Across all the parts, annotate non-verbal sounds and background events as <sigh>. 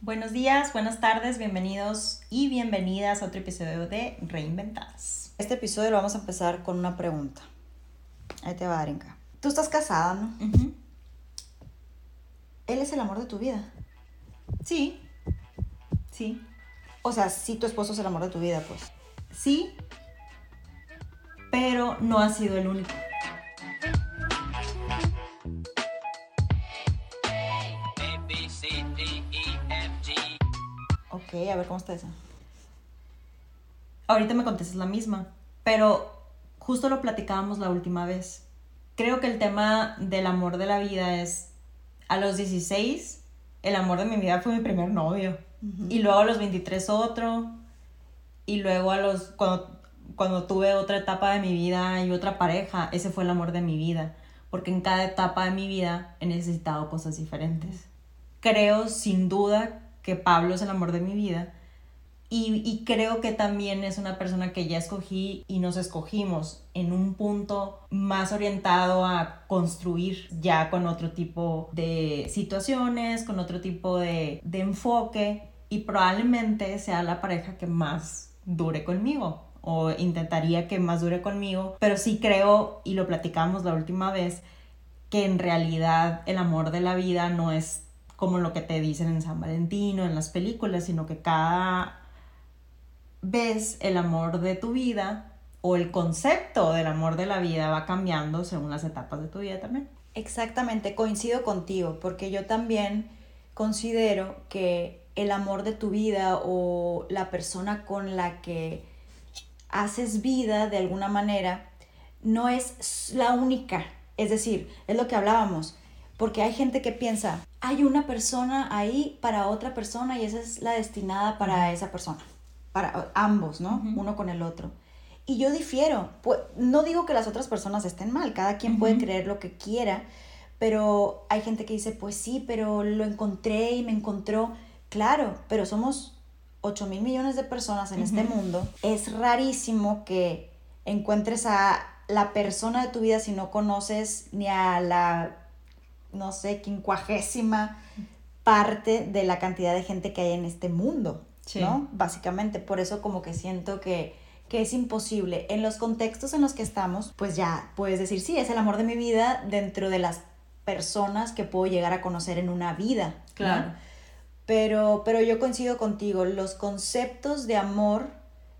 Buenos días, buenas tardes, bienvenidos y bienvenidas a otro episodio de Reinventadas. Este episodio lo vamos a empezar con una pregunta. Ahí te va, Arinka. Tú estás casada, ¿no? Él es el amor de tu vida. Sí, sí, O sea, sí tu esposo es el amor de tu vida, pues. sí, pero no ha sido el único. Ok, a ver cómo está eso. Ahorita me contestas la misma, pero justo lo platicábamos la última vez. Creo que el tema del amor de la vida es, a los 16, el amor de mi vida fue mi primer novio. Y luego a los 23 otro. Y luego a los, cuando, cuando tuve otra etapa de mi vida y otra pareja, ese fue el amor de mi vida. Porque en cada etapa de mi vida he necesitado cosas diferentes. Creo sin duda que Pablo es el amor de mi vida. Y, creo que también es una persona que ya escogí y nos escogimos en un punto más orientado a construir ya con otro tipo de situaciones, con otro tipo de, de enfoque y probablemente sea la pareja que más dure conmigo o intentaría que más dure conmigo, pero sí creo, y lo platicamos la última vez, que en realidad el amor de la vida no es como lo que te dicen en San Valentín o en las películas, sino que cada vez el amor de tu vida o el concepto del amor de la vida va cambiando según las etapas de tu vida también. Exactamente, coincido contigo, porque yo también considero que el amor de tu vida o la persona con la que haces vida de alguna manera no es la única. Es decir, es lo que hablábamos, porque hay gente que piensa, hay una persona ahí para otra persona y esa es la destinada para esa persona, para ambos, ¿no? Uno con el otro. Y yo difiero, pues, no digo que las otras personas estén mal, cada quien puede creer lo que quiera, pero hay gente que dice, pues sí, pero lo encontré y me encontró. Claro, pero somos 8 mil millones de personas en este mundo. Es rarísimo que encuentres a la persona de tu vida si no conoces ni a la, no sé, quincuagésima parte de la cantidad de gente que hay en este mundo, Sí. ¿no? Básicamente, por eso como que siento que, que es imposible. En los contextos en los que estamos, pues ya puedes decir, sí, es el amor de mi vida dentro de las personas que puedo llegar a conocer en una vida. ¿no? Claro. Pero, pero yo coincido contigo, los conceptos de amor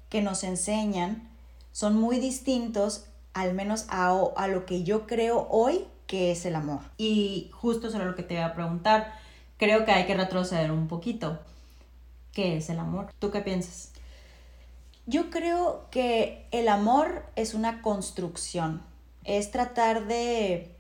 que nos enseñan son muy distintos, al menos a, a lo que yo creo hoy que es el amor. Y justo eso era lo que te iba a preguntar. Creo que hay que retroceder un poquito. ¿Qué es el amor? ¿Tú qué piensas? Yo creo que el amor es una construcción, es tratar de,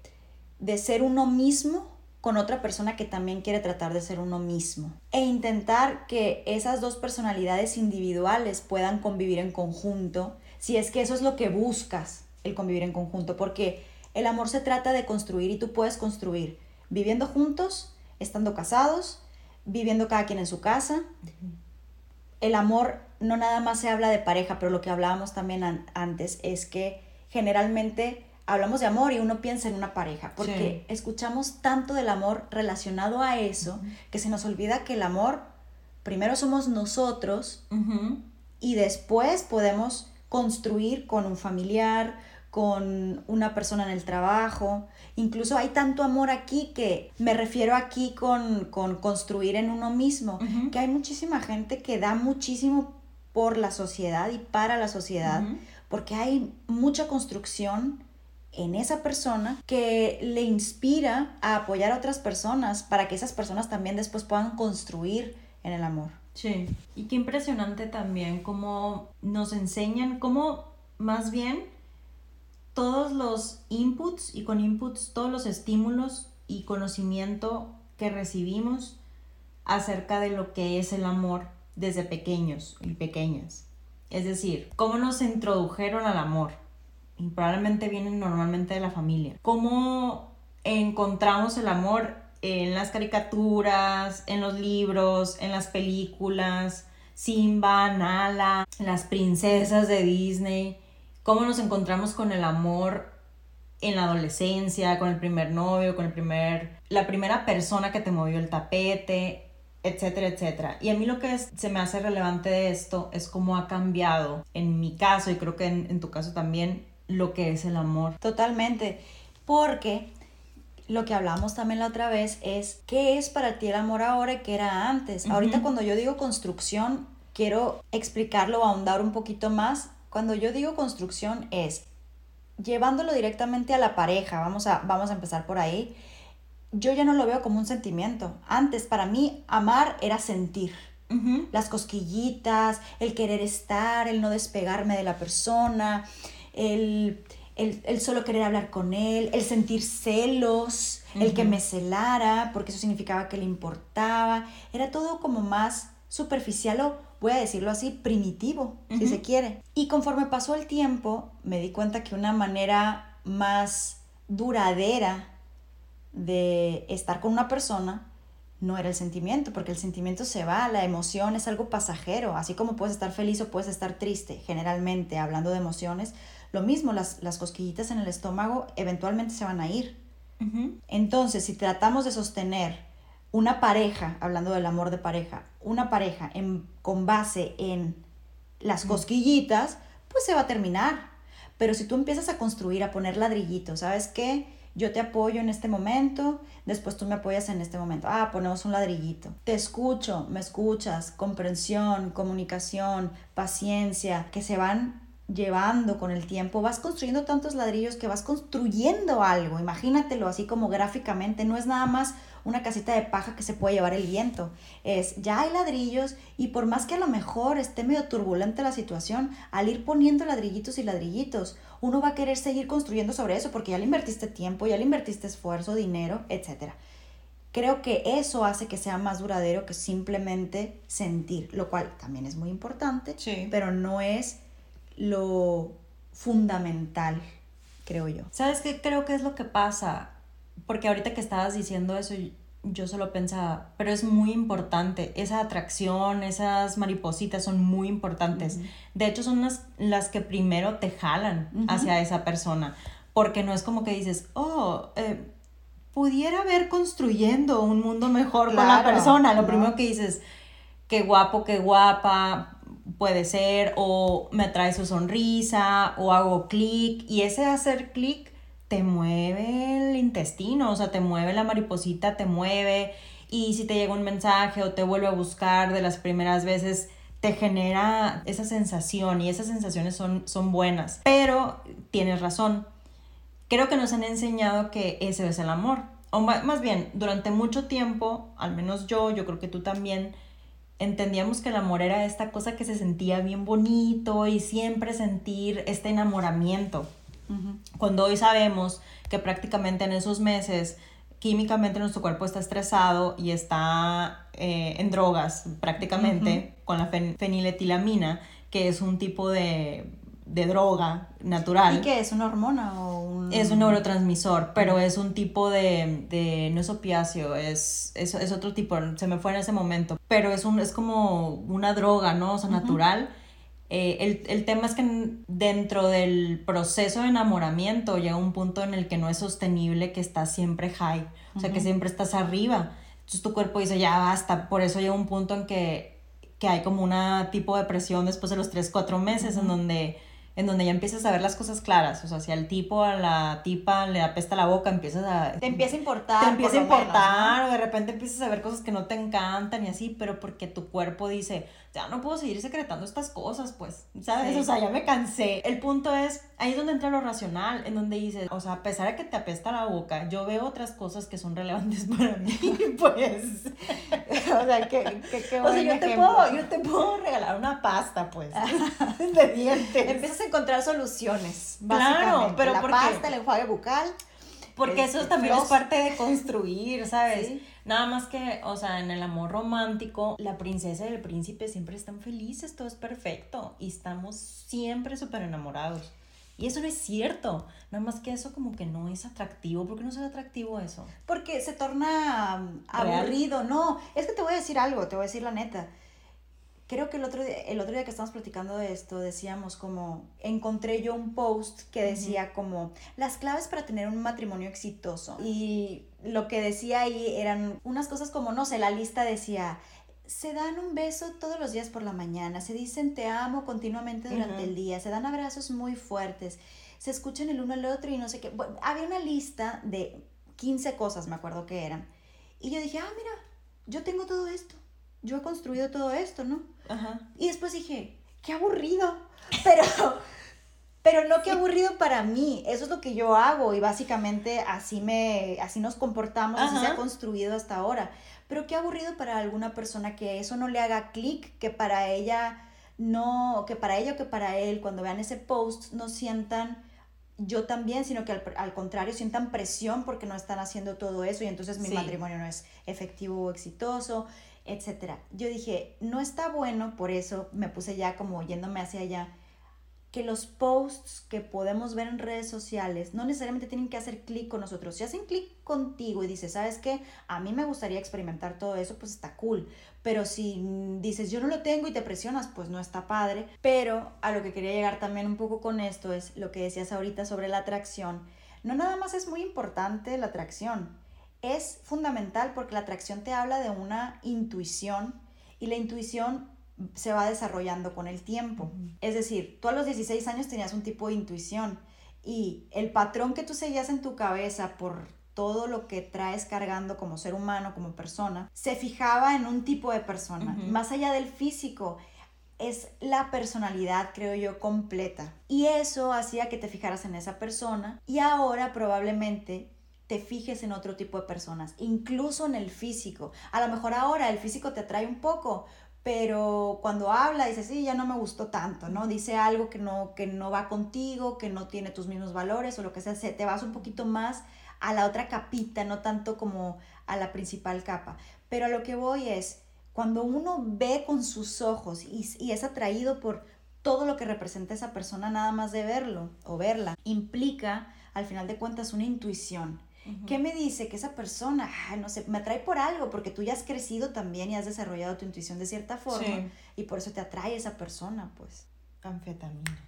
de ser uno mismo con otra persona que también quiere tratar de ser uno mismo e intentar que esas dos personalidades individuales puedan convivir en conjunto, si es que eso es lo que buscas, el convivir en conjunto, porque el amor se trata de construir y tú puedes construir viviendo juntos, estando casados, viviendo cada quien en su casa, el amor no nada más se habla de pareja, pero lo que hablábamos también an- antes es que generalmente hablamos de amor y uno piensa en una pareja, porque escuchamos tanto del amor relacionado a eso que se nos olvida que el amor primero somos nosotros y después podemos construir con un familiar, con una persona en el trabajo. Incluso hay tanto amor aquí que me refiero aquí con, con construir en uno mismo, que hay muchísima gente que da muchísimo por la sociedad y para la sociedad, porque hay mucha construcción en esa persona que le inspira a apoyar a otras personas para que esas personas también después puedan construir en el amor. Sí. Y qué impresionante también cómo nos enseñan, cómo más bien todos los inputs y con inputs todos los estímulos y conocimiento que recibimos acerca de lo que es el amor desde pequeños y pequeñas. Es decir, cómo nos introdujeron al amor. Y probablemente vienen normalmente de la familia. Cómo encontramos el amor en las caricaturas, en los libros, en las películas, Simba, Nala, las princesas de Disney, cómo nos encontramos con el amor en la adolescencia, con el primer novio, con el primer la primera persona que te movió el tapete, etcétera, etcétera. Y a mí lo que es- se me hace relevante de esto es cómo ha cambiado, en mi caso, y creo que en, en tu caso también, lo que es el amor. Totalmente. Porque lo que hablamos también la otra vez es qué es para ti el amor ahora y qué era antes. Ahorita cuando yo digo construcción, quiero explicarlo ahondar un poquito más. Cuando yo digo construcción es llevándolo directamente a la pareja, vamos a, vamos a empezar por ahí. Yo ya no lo veo como un sentimiento. Antes para mí amar era sentir las cosquillitas, el querer estar, el no despegarme de la persona, el, el- el solo querer hablar con él, el sentir celos, el que me celara, porque eso significaba que le importaba. Era todo como más superficial o, voy a decirlo así, primitivo, si se quiere. Y conforme pasó el tiempo, me di cuenta que una manera más duradera de estar con una persona no era el sentimiento, porque el sentimiento se va, la emoción es algo pasajero, así como puedes estar feliz o puedes estar triste, generalmente hablando de emociones, lo mismo, las, las cosquillitas en el estómago eventualmente se van a ir. Entonces, si tratamos de sostener una pareja, hablando del amor de pareja, una pareja en- con base en las cosquillitas, pues se va a terminar. Pero si tú empiezas a construir, a poner ladrillitos, ¿sabes qué? Yo te apoyo en este momento, después tú me apoyas en este momento. Ah, ponemos un ladrillito. Te escucho, me escuchas, comprensión, comunicación, paciencia, que se van llevando con el tiempo, vas construyendo tantos ladrillos que vas construyendo algo. Imagínatelo así como gráficamente, no es nada más una casita de paja que se puede llevar el viento. Es, ya hay ladrillos y por más que a lo mejor esté medio turbulenta la situación, al ir poniendo ladrillitos y ladrillitos, uno va a querer seguir construyendo sobre eso porque ya le invertiste tiempo, ya le invertiste esfuerzo, dinero, etc. Creo que eso hace que sea más duradero que simplemente sentir, lo cual también es muy importante, Sí. pero no es lo fundamental, creo yo. ¿Sabes qué creo que es lo que pasa? Porque ahorita que estabas diciendo eso, yo solo pensaba, pero es muy importante, esa atracción, esas maripositas son muy importantes. De hecho, son las, las que primero te jalan hacia esa persona, porque no es como que dices, oh, eh, pudiera ver construyendo un mundo mejor con la Claro, persona. Lo ¿no? primero que dices, qué guapo, qué guapa puede ser, o me atrae su sonrisa, o hago clic, y ese hacer clic te mueve el intestino, o sea, te mueve la mariposita, te mueve, y si te llega un mensaje o te vuelve a buscar de las primeras veces, te genera esa sensación, y esas sensaciones son, son buenas. Pero tienes razón, creo que nos han enseñado que ese es el amor. O más bien, durante mucho tiempo, al menos yo, yo creo que tú también, entendíamos que el amor era esta cosa que se sentía bien bonito y siempre sentir este enamoramiento. Cuando hoy sabemos que prácticamente en esos meses químicamente nuestro cuerpo está estresado y está eh, en drogas prácticamente con la fen- feniletilamina, que es un tipo de, de droga natural. ¿Y qué es? ¿Una hormona o un...? Es un neurotransmisor, pero es un tipo de, de no es opiáceo, es, es, es otro tipo, se me fue en ese momento, pero es, un, es como una droga, ¿no? O sea, natural. Eh, el, el tema es que dentro del proceso de enamoramiento llega un punto en el que no es sostenible que estás siempre high, o sea, que siempre estás arriba. Entonces tu cuerpo dice, ya basta, por eso llega un punto en que, que hay como una tipo de depresión después de los 3, 4 meses en donde en donde ya empiezas a ver las cosas claras, o sea, si al tipo, a la tipa le apesta la boca, empiezas a... Te empieza a importar. te empieza a por lo menos, importar, ¿no? o de repente empiezas a ver cosas que no te encantan y así, pero porque tu cuerpo dice, ya no puedo seguir secretando estas cosas, pues, ¿sabes? Sí. O sea, ya me cansé. El punto es, ahí es donde entra lo racional, en donde dices, o sea, a pesar de que te apesta la boca, yo veo otras cosas que son relevantes <laughs> para mí, pues... <laughs> o sea, qué, qué <laughs> O sea, yo te, puedo, yo te puedo regalar una pasta, pues, de dientes. Empiezas a encontrar soluciones, Claro, pero La porque- pasta, el enjuague bucal. Porque eso también es parte de construir, ¿sabes? Sí. Nada más que, o sea, en el amor romántico, la princesa y el príncipe siempre están felices, todo es perfecto y estamos siempre súper enamorados. Y eso no es cierto, nada más que eso como que no es atractivo. ¿Por qué no es atractivo eso? Porque se torna um, aburrido. No, es que te voy a decir algo, te voy a decir la neta. Creo que el otro, día, el otro día que estábamos platicando de esto, decíamos como, encontré yo un post que decía como, las claves para tener un matrimonio exitoso. Y lo que decía ahí eran unas cosas como, no sé, la lista decía, se dan un beso todos los días por la mañana, se dicen te amo continuamente durante el día, se dan abrazos muy fuertes, se escuchan el uno al otro y no sé qué. Bueno, había una lista de 15 cosas, me acuerdo que eran. Y yo dije, ah, mira, yo tengo todo esto yo he construido todo esto, ¿no? Ajá. Y después dije, qué aburrido, <laughs> pero, pero no qué aburrido para mí, eso es lo que yo hago y básicamente así, me, así nos comportamos, así se ha construido hasta ahora. Pero qué aburrido para alguna persona que eso no le haga clic, que para ella no, que para ella o que para él, cuando vean ese post, no sientan yo también, sino que al, contrario sientan presión porque no están haciendo todo eso y entonces mi matrimonio no es efectivo o exitoso etcétera. Yo dije, no está bueno, por eso me puse ya como yéndome hacia allá, que los posts que podemos ver en redes sociales no necesariamente tienen que hacer clic con nosotros. Si hacen clic contigo y dices, ¿sabes qué? A mí me gustaría experimentar todo eso, pues está cool. Pero si dices, yo no lo tengo y te presionas, pues no está padre. Pero a lo que quería llegar también un poco con esto es lo que decías ahorita sobre la atracción. No nada más es muy importante la atracción es fundamental porque la atracción te habla de una intuición y la intuición se va desarrollando con el tiempo. Es decir, tú a los 16 años tenías un tipo de intuición y el patrón que tú seguías en tu cabeza por todo lo que traes cargando como ser humano, como persona, se fijaba en un tipo de persona. Más allá del físico, es la personalidad, creo yo, completa. Y eso hacía que te fijaras en esa persona y ahora probablemente te fijes en otro tipo de personas, incluso en el físico. A lo mejor ahora el físico te atrae un poco, pero cuando habla dice, sí, ya no me gustó tanto, ¿no? Dice algo que no, que no va contigo, que no tiene tus mismos valores o lo que sea, te vas un poquito más a la otra capita, no tanto como a la principal capa. Pero a lo que voy es, cuando uno ve con sus ojos y, y es atraído por todo lo que representa esa persona, nada más de verlo o verla, implica al final de cuentas una intuición ¿Qué me dice? Que esa persona, no sé, me atrae por algo, porque tú ya has crecido también y has desarrollado tu intuición de cierta forma y por eso te atrae esa persona, pues. Anfetamina.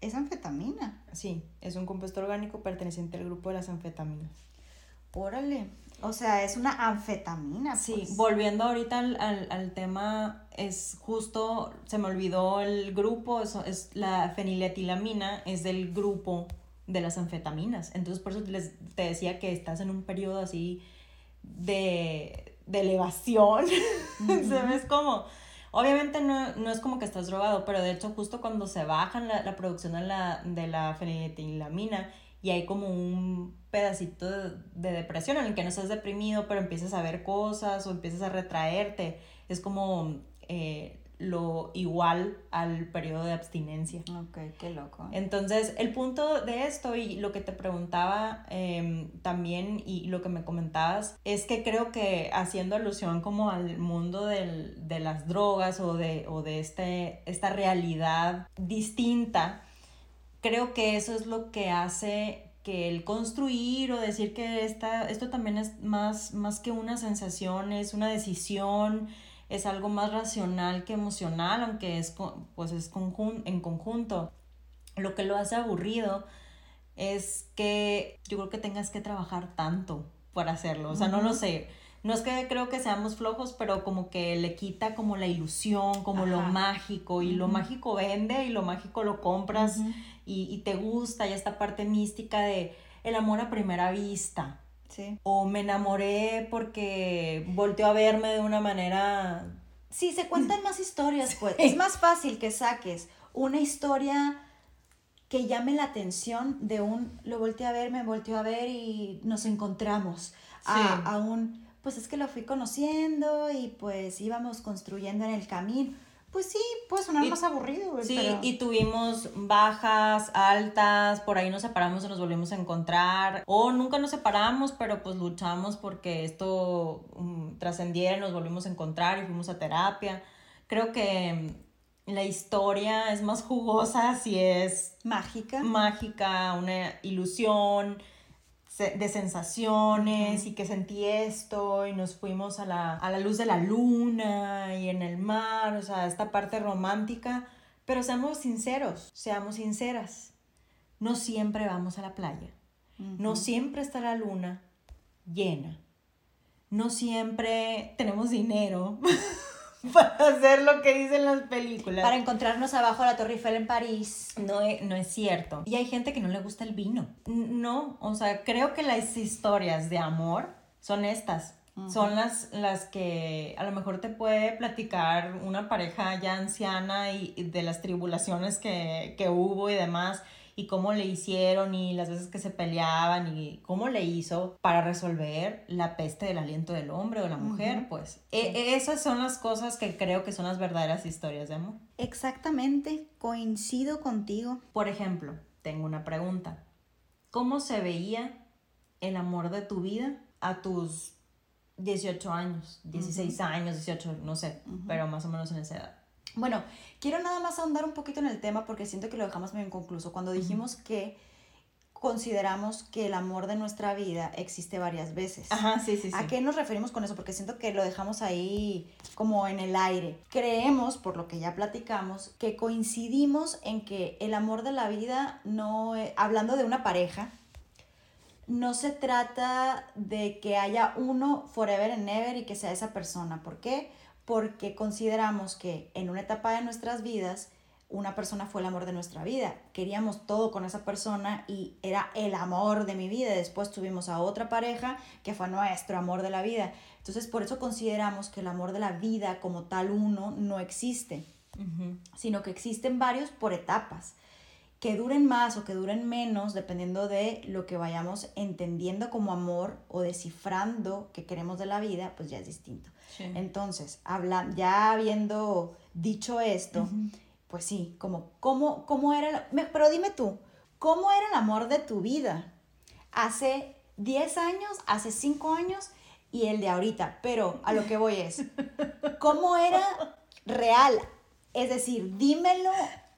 ¿Es anfetamina? Sí, es un compuesto orgánico perteneciente al grupo de las anfetaminas. Órale. O sea, es una anfetamina. Sí, pues. volviendo ahorita al, al, al, tema, es justo, se me olvidó el grupo, eso es la feniletilamina, es del grupo de las anfetaminas. Entonces, por eso les, te decía que estás en un periodo así de, de elevación. <laughs> ¿Sabes cómo? Obviamente no, no, es como que estás drogado, pero de hecho justo cuando se baja la, la producción de la, de la feniletilamina y hay como un pedacito de, de, depresión en el que no estás deprimido, pero empiezas a ver cosas o empiezas a retraerte, es como eh, lo igual al periodo de abstinencia. Ok, qué loco. Entonces, el punto de esto y lo que te preguntaba em, también y lo que me comentabas es que creo que haciendo alusión como al mundo del, de las drogas o de, o de este, esta realidad distinta, creo que eso es lo que hace que el construir o decir que esta, esto también es más, más que una sensación, es una decisión, es algo más racional que emocional, aunque es, pues es en conjunto. Lo que lo hace aburrido es que yo creo que tengas que trabajar tanto para hacerlo. O sea, no lo sé. No es que creo que seamos flojos, pero como que le quita como la ilusión, como lo mágico. Y lo mágico vende y lo mágico lo compras y, y, te gusta. Y esta parte mística de el amor a primera vista. O me enamoré porque volteó a verme de una manera... Sí, se cuentan más historias, pues. Es más fácil que saques una historia que llame la atención de un, lo volteé a ver, me volteó a ver y nos encontramos. A, un, pues es que lo fui conociendo y pues íbamos construyendo en el camino. Pues sí, puede sonar más aburrido. Sí, y tuvimos bajas, altas, por ahí nos separamos y nos volvimos a encontrar. O nunca nos separamos, pero pues luchamos porque esto um, trascendiera, nos volvimos a encontrar y fuimos a terapia. Creo que la historia es más jugosa si es mágica. Mágica, una ilusión. De sensaciones y que sentí esto y nos fuimos a la, a la luz de la luna y en el mar, o sea, esta parte romántica, pero seamos sinceros, seamos sinceras, no siempre vamos a la playa, no siempre está la luna llena, no siempre tenemos dinero <laughs> <laughs> para hacer lo que dicen las películas. Para encontrarnos abajo de la Torre Eiffel en París. No es, no es cierto. Y hay gente que no le gusta el vino. No, o sea, creo que las historias de amor son estas. Son las, las que a lo mejor te puede platicar una pareja ya anciana y, y de las tribulaciones que, que hubo y demás, y cómo le hicieron y las veces que se peleaban y cómo le hizo para resolver la peste del aliento del hombre o la mujer, pues. E- e- esas son las cosas que creo que son las verdaderas historias de amor. Exactamente, coincido contigo. Por ejemplo, tengo una pregunta. ¿Cómo se veía el amor de tu vida a tus 18 años, 16 años, 18, no sé, pero más o menos en esa edad? Bueno, quiero nada más ahondar un poquito en el tema porque siento que lo dejamos medio inconcluso. Cuando dijimos que consideramos que el amor de nuestra vida existe varias veces. Ajá, sí, sí, sí. ¿A qué nos referimos con eso? Porque siento que lo dejamos ahí como en el aire. Creemos, por lo que ya platicamos, que coincidimos en que el amor de la vida no, eh, hablando de una pareja, no se trata de que haya uno forever and ever y que sea esa persona. ¿Por qué? Porque consideramos que en una etapa de nuestras vidas una persona fue el amor de nuestra vida. Queríamos todo con esa persona y era el amor de mi vida. Después tuvimos a otra pareja que fue nuestro amor de la vida. Entonces por eso consideramos que el amor de la vida como tal uno no existe, sino que existen varios por etapas que duren más o que duren menos dependiendo de lo que vayamos entendiendo como amor o descifrando que queremos de la vida, pues ya es distinto. Sí. Entonces, habla, ya habiendo dicho esto, pues sí, como, ¿cómo, cómo era, el- pero dime tú, ¿cómo era el amor de tu vida? Hace 10 años, hace 5 años y el de ahorita, pero a lo que voy es, ¿cómo era real? Es decir, dímelo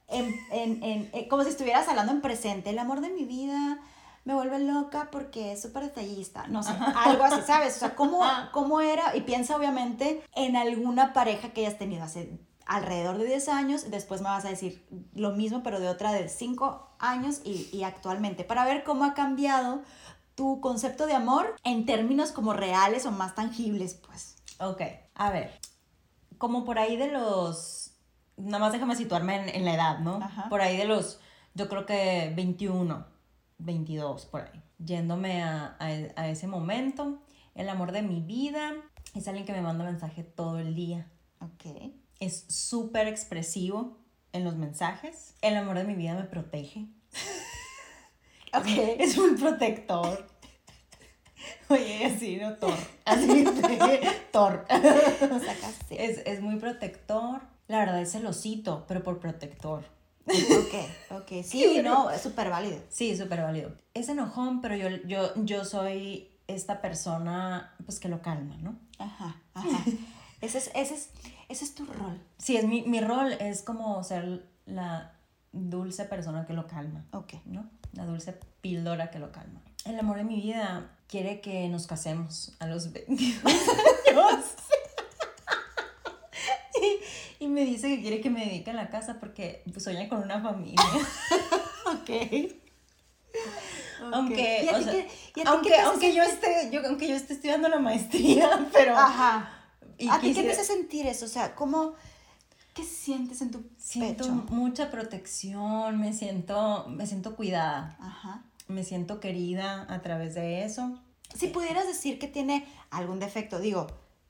en, en- en- eh, como si estuvieras hablando en presente, el amor de mi vida me vuelve loca porque es súper detallista, no sé, algo así, ¿sabes? O sea, ¿cómo, ¿cómo era? Y piensa obviamente en alguna pareja que hayas tenido hace alrededor de 10 años, después me vas a decir lo mismo, pero de otra de 5 años y, y actualmente, para ver cómo ha cambiado tu concepto de amor en términos como reales o más tangibles, pues. Ok, a ver, como por ahí de los, nada más déjame situarme en, en la edad, ¿no? Ajá. Por ahí de los, yo creo que 21, 22, por ahí. Yéndome a, a, a ese momento, el amor de mi vida es alguien que me manda mensaje todo el día. Ok. Es súper expresivo en los mensajes. El amor de mi vida me protege. <laughs> Ok. <laughs> Es muy protector. <laughs> Oye, así, ¿no? Thor. Así, Thor. Es, es muy protector. La verdad es celosito, pero por protector. Ok, ok. <laughs> Sí, no, es súper válido. Sí, súper válido. Es enojón, pero yo, yo, yo soy esta persona pues que lo calma, ¿no? Ajá, ajá. <laughs> Ese es, ese es, ese es tu rol. Sí, es mi, mi rol es como ser la dulce persona que lo calma, Ok. ¿no? La dulce píldora que lo calma. El amor de mi vida quiere que nos casemos a los <laughs> 22 años. Y, me dice que quiere que me dedique a la casa porque sueña con una familia. <laughs> Ok. Aunque, ¿Y a o ti sea, qué- y a ti aunque, aunque yo esté, yo, aunque yo esté estudiando la maestría, <laughs> pero Ajá. y ¿A ti qué te hace sentir eso? O sea, ¿cómo, qué sientes en tu siento pecho? mucha protección, me siento, me siento cuidada, Ajá. me siento querida a través de eso. Si pudieras decir que tiene algún defecto, digo,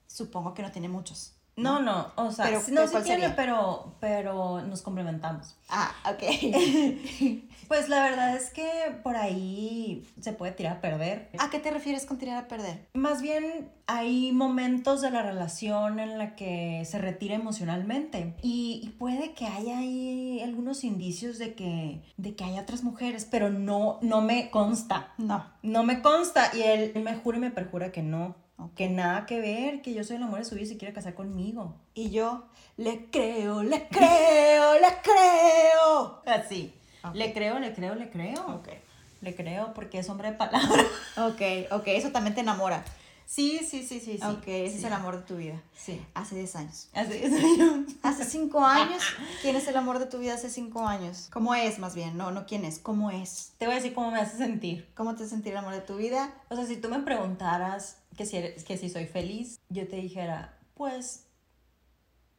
supongo que no tiene muchos. No, no, o sea, Pero, no ¿pero sí tiene, sería? pero, pero nos complementamos. Ah, ok. <laughs> Pues la verdad es que por ahí se puede tirar a perder. ¿A qué te refieres con tirar a perder? Más bien hay momentos de la relación en la que se retira emocionalmente y, y puede que haya ahí algunos indicios de que, de que hay otras mujeres, pero no, no me consta. No. No me consta y él me jura y me perjura que no. Que nada que ver, que yo soy el amor de su vida y se quiere casar conmigo. Y yo le creo, le creo, le creo. Así. Le creo, le creo, le creo. Ok. le creo, porque es hombre de palabra. Ok, ok, eso también te enamora. Sí, sí, sí, sí, sí. ok, ese sí. es el amor de tu vida. Sí. Hace 10 años. Hace 10 años. <laughs> Hace 5 años. ¿Quién es el amor de tu vida hace 5 años? ¿Cómo es más bien? No, no quién es, ¿cómo es? Te voy a decir cómo me hace sentir. ¿Cómo te sentir el amor de tu vida? O sea, si tú me preguntaras que si, eres- que si soy feliz, yo te dijera, pues,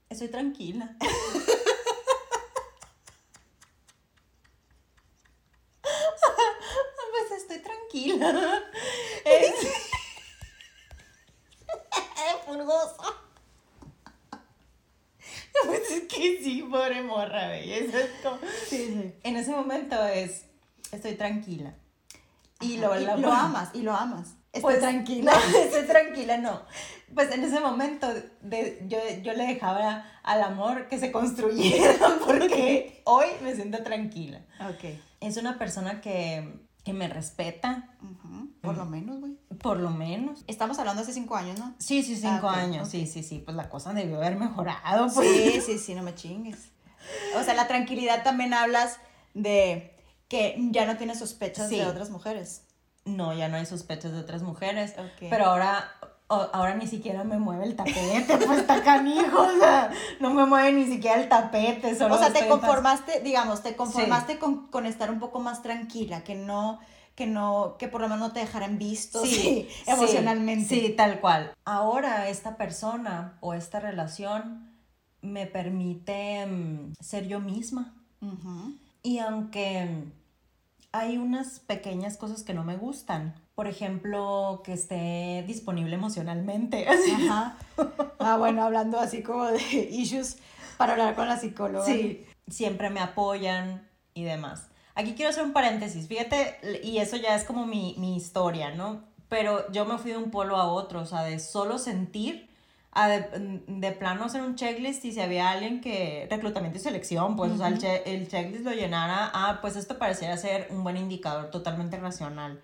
estoy tranquila. <laughs> pues estoy tranquila. Es... Pulgoso. Pues es que sí, pobre morra, güey. Eso es como... Sí, sí. En ese momento es, estoy tranquila. Y lo, lo amas, y lo amas. Estoy pues, tranquila. No, <laughs> estoy tranquila, no. Pues en ese momento de, yo, yo le dejaba al amor que se construyera <laughs> porque hoy me siento tranquila. Ok. Es una persona que, que me respeta, Por lo menos, güey. por lo menos. Estamos hablando hace 5 años, ¿no? Sí, sí, cinco Ah, años. Sí, sí, sí. Pues la cosa debió haber mejorado. Pues. Sí, sí, sí, no me chingues. O sea, la tranquilidad también hablas de que ya no tienes sospechas Sí. de otras mujeres. No, ya no hay sospechas de otras mujeres. Ok. Pero ahora, ahora ni siquiera me mueve el tapete, <laughs> pues está canijo, o sea, no me mueve ni siquiera el tapete. Solo O sea, te conformaste, digamos, te conformaste con, con estar un poco más tranquila, que no, que no, que por lo menos no te dejaran visto Sí, sí, emocionalmente. Sí, tal cual. Ahora esta persona o esta relación me permite mm, ser yo misma. Y aunque mm, hay unas pequeñas cosas que no me gustan, por ejemplo, que esté disponible emocionalmente. <laughs> Ajá. Ah, bueno, hablando así como de issues para hablar con la psicóloga. Sí, siempre me apoyan y demás. Aquí quiero hacer un paréntesis, fíjate, y eso ya es como mi, mi historia, ¿no? Pero yo me fui de un polo a otro, o sea, de solo sentir, a de, de plano hacer un checklist y si había alguien que, reclutamiento y selección, pues, o sea, el, che- el checklist lo llenara, ah, pues esto pareciera ser un buen indicador totalmente racional.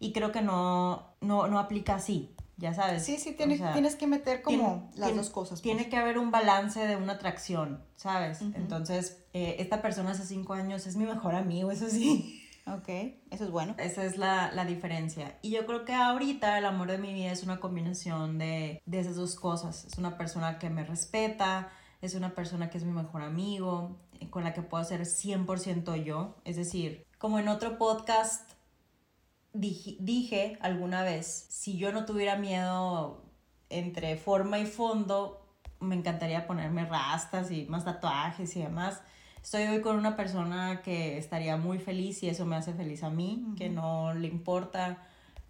Y creo que no, no, no aplica así, ya sabes. Sí, sí, O tienes, sea, tienes que meter como tiene- las tiene- dos cosas. Tiene pues. que haber un balance de una atracción, ¿sabes? Ujú. Entonces, eh, esta persona hace cinco años es mi mejor amigo, eso sí. Ok, eso es bueno. Esa es la, la diferencia. Y yo creo que ahorita el amor de mi vida es una combinación de, de esas dos cosas. Es una persona que me respeta, es una persona que es mi mejor amigo, eh, con la que puedo ser 100% yo. Es decir, como en otro podcast dije, dije alguna vez, si yo no tuviera miedo entre forma y fondo, me encantaría ponerme rastas y más tatuajes y demás. Estoy hoy con una persona que estaría muy feliz y eso me hace feliz a mí, que no le importa,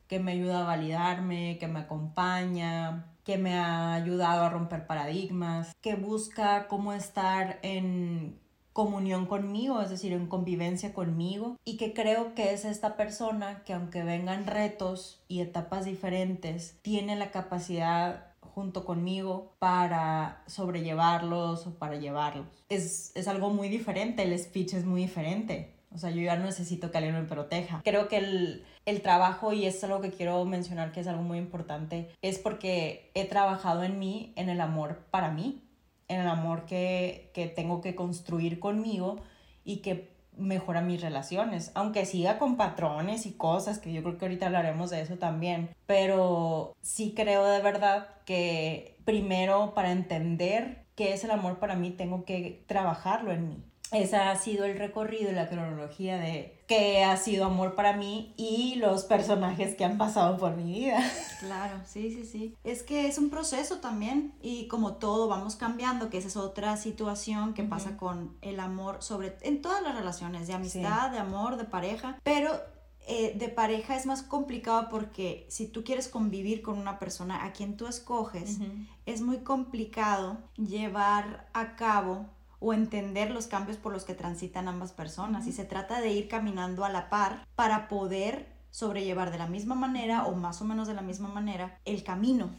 que me ayuda a validarme, que me acompaña, que me ha ayudado a romper paradigmas, que busca cómo estar en comunión conmigo, es decir, en convivencia conmigo, y que creo que es esta persona que aunque vengan retos y etapas diferentes, tiene la capacidad junto conmigo para sobrellevarlos o para llevarlos. Es, es algo muy diferente, el speech es muy diferente. O sea, yo ya no necesito que alguien me proteja. Creo que el, el trabajo, y es algo que quiero mencionar que es algo muy importante, es porque he trabajado en mí, en el amor para mí, en el amor que, que tengo que construir conmigo y que mejora mis relaciones, aunque siga con patrones y cosas, que yo creo que ahorita hablaremos de eso también, pero sí creo de verdad que primero para entender qué es el amor para mí tengo que trabajarlo en mí. Ese ha sido el recorrido y la cronología de qué ha sido amor para mí y los personajes que han pasado por mi vida. <laughs> Claro, sí, sí, sí. Es que es un proceso también y como todo vamos cambiando, que esa es otra situación que pasa con el amor sobre en todas las relaciones de amistad, de amor, de pareja, pero eh, de pareja es más complicado porque si tú quieres convivir con una persona a quien tú escoges, es muy complicado llevar a cabo o entender los cambios por los que transitan ambas personas. Y se trata de ir caminando a la par para poder sobrellevar de la misma manera o más o menos de la misma manera el camino.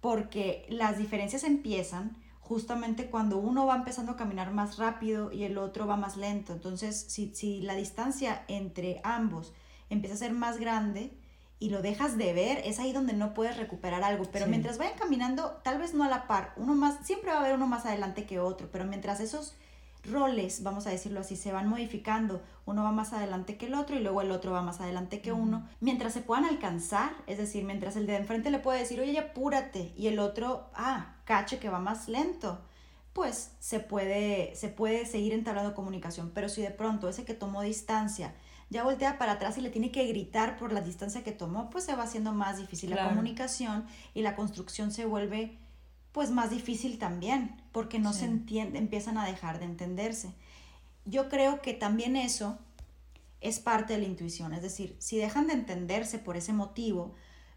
Porque las diferencias empiezan justamente cuando uno va empezando a caminar más rápido y el otro va más lento. Entonces, si, si la distancia entre ambos empieza a ser más grande y lo dejas de ver, es ahí donde no puedes recuperar algo. Pero Sí. mientras vayan caminando, tal vez no a la par, uno más, siempre va a haber uno más adelante que otro, pero mientras esos roles, vamos a decirlo así, se van modificando. Uno va más adelante que el otro y luego el otro va más adelante que uno. Mientras se puedan alcanzar, es decir, mientras el de enfrente le puede decir, oye, apúrate, y el otro, ah, cache que va más lento, pues se puede, se puede seguir entablando comunicación. Pero si de pronto ese que tomó distancia ya voltea para atrás y le tiene que gritar por la distancia que tomó, pues se va haciendo más difícil la comunicación y la construcción se vuelve pues más difícil también, porque no Sí. se entiende, empiezan a dejar de entenderse. Yo creo que también eso es parte de la intuición, es decir, si dejan de entenderse por ese motivo,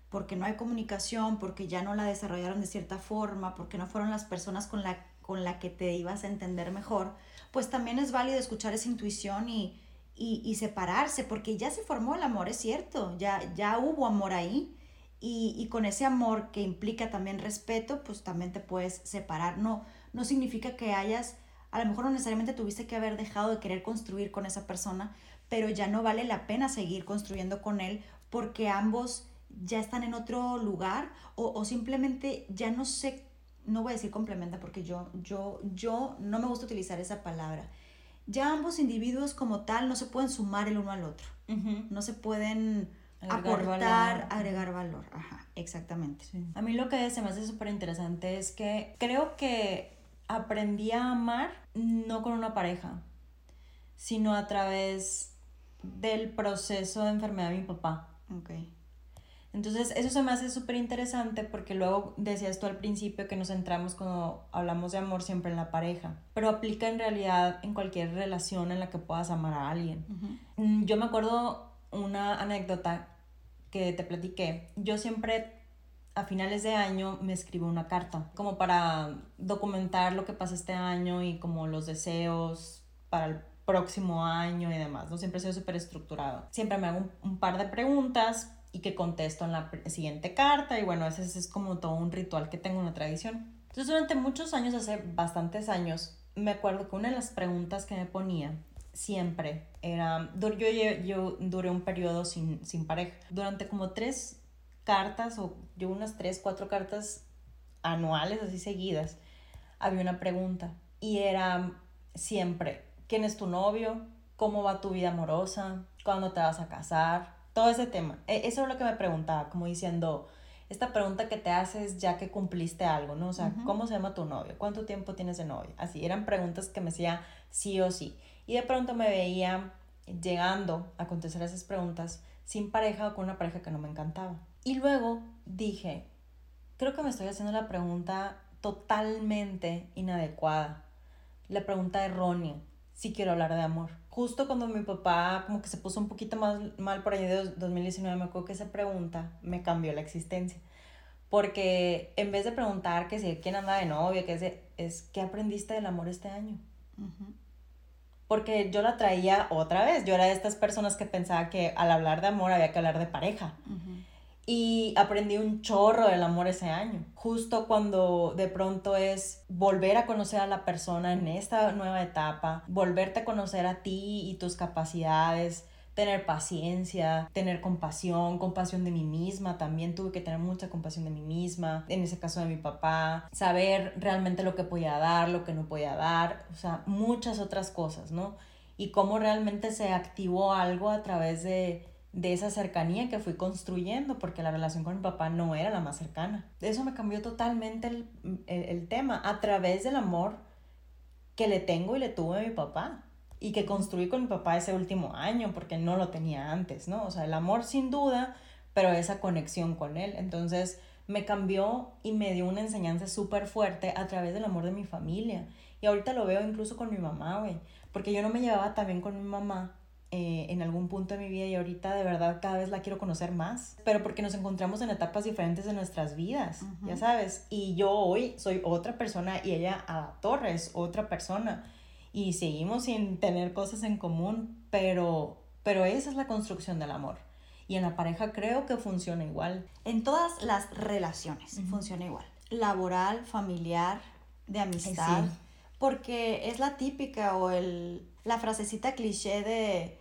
porque no hay comunicación, porque ya no la desarrollaron de cierta forma, porque no fueron las personas con la, con la que te ibas a entender mejor, pues también es válido escuchar esa intuición y, y, y separarse, porque ya se formó el amor, es cierto, ya, ya hubo amor ahí. Y, y con ese amor que implica también respeto, pues también te puedes separar. No, no significa que hayas, a lo mejor no necesariamente tuviste que haber dejado de querer construir con esa persona, pero ya no vale la pena seguir construyendo con él porque ambos ya están en otro lugar o, o simplemente ya no sé, no voy a decir complementa porque yo, yo, yo no me gusta utilizar esa palabra. Ya ambos individuos como tal no se pueden sumar el uno al otro, Ujú. no se pueden Agregar aportar, valor. agregar valor. Ajá, exactamente. A mí lo que se me hace súper interesante es que creo que aprendí a amar no con una pareja, sino a través del proceso de enfermedad de mi papá. Ok. Entonces, eso se me hace súper interesante porque luego decías tú al principio que nos centramos cuando hablamos de amor siempre en la pareja, pero aplica en realidad en cualquier relación en la que puedas amar a alguien. Ujú. Mm, Yo me acuerdo una anécdota que te platiqué. Yo siempre a finales de año me escribo una carta como para documentar lo que pasa este año y como los deseos para el próximo año y demás. ¿no? Siempre he sido súper estructurado. Siempre me hago un, un par de preguntas y que contesto en la siguiente carta y bueno, ese es como todo un ritual que tengo, una tradición. Entonces durante muchos años, hace bastantes años, me acuerdo que una de las preguntas que me ponía siempre era, yo, yo, yo duré un periodo sin, sin pareja, durante como tres cartas o yo unas tres, cuatro cartas anuales así seguidas, había una pregunta y era siempre, ¿quién es tu novio? ¿Cómo va tu vida amorosa? ¿Cuándo te vas a casar? Todo ese tema. E- Eso es lo que me preguntaba, como diciendo, esta pregunta que te haces ya que cumpliste algo, ¿no? O sea. ¿cómo se llama tu novio? ¿Cuánto tiempo tienes de novio? Así, eran preguntas que me hacía sí o sí. Y de pronto me veía llegando a contestar esas preguntas sin pareja o con una pareja que no me encantaba. Y luego dije, creo que me estoy haciendo la pregunta totalmente inadecuada. La pregunta errónea, si quiero hablar de amor. Justo cuando mi papá como que se puso un poquito más mal por ahí de dos- 2019, me acuerdo que esa pregunta me cambió la existencia. Porque en vez de preguntar que si quién anda de novia, que es, es ¿qué aprendiste del amor este año? Ujú. Porque yo la traía otra vez. Yo era de estas personas que pensaba que al hablar de amor había que hablar de pareja. Ujú. Y aprendí un chorro del amor ese año. Justo cuando de pronto es volver a conocer a la persona en esta nueva etapa, volverte a conocer a ti y tus capacidades, tener paciencia, tener compasión, compasión de mí misma. También tuve que tener mucha compasión de mí misma, en ese caso de mi papá, saber realmente lo que podía dar, lo que no podía dar, o sea, muchas otras cosas, ¿no? Y cómo realmente se activó algo a través de, de esa cercanía que fui construyendo, porque la relación con mi papá no era la más cercana. Eso me cambió totalmente el, el- tema, a través del amor que le tengo y le tuve a mi papá. Y que construí con mi papá ese último año, porque no lo tenía antes, ¿no? O sea, el amor sin duda, pero esa conexión con él. Entonces me cambió y me dio una enseñanza súper fuerte a través del amor de mi familia. Y ahorita lo veo incluso con mi mamá, güey. Porque yo no me llevaba tan bien con mi mamá eh, en algún punto de mi vida y ahorita de verdad cada vez la quiero conocer más. Pero porque nos encontramos en etapas diferentes de nuestras vidas, ya sabes. Y yo hoy soy otra persona y ella a la torre es otra persona. Y seguimos sin tener cosas en común, pero, pero esa es la construcción del amor. Y en la pareja creo que funciona igual. En todas las relaciones funciona igual. Laboral, familiar, de amistad. Sí. Porque es la típica o el, la frasecita cliché de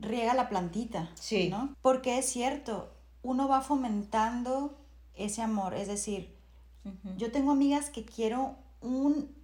riega la plantita. Sí. ¿no? Porque es cierto, uno va fomentando ese amor. Es decir, yo tengo amigas que quiero un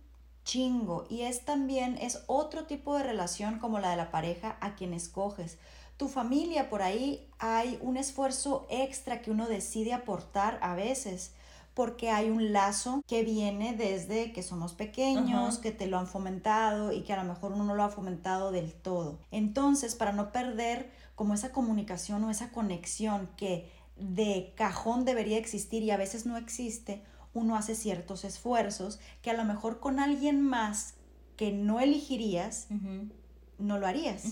chingo. Y es también, es otro tipo de relación como la de la pareja a quien escoges. Tu familia, por ahí hay un esfuerzo extra que uno decide aportar a veces porque hay un lazo que viene desde que somos pequeños, que te lo han fomentado y que a lo mejor uno no lo ha fomentado del todo. Entonces, para no perder como esa comunicación o esa conexión que de cajón debería existir y a veces no existe, uno hace ciertos esfuerzos que a lo mejor con alguien más que no elegirías, no lo harías.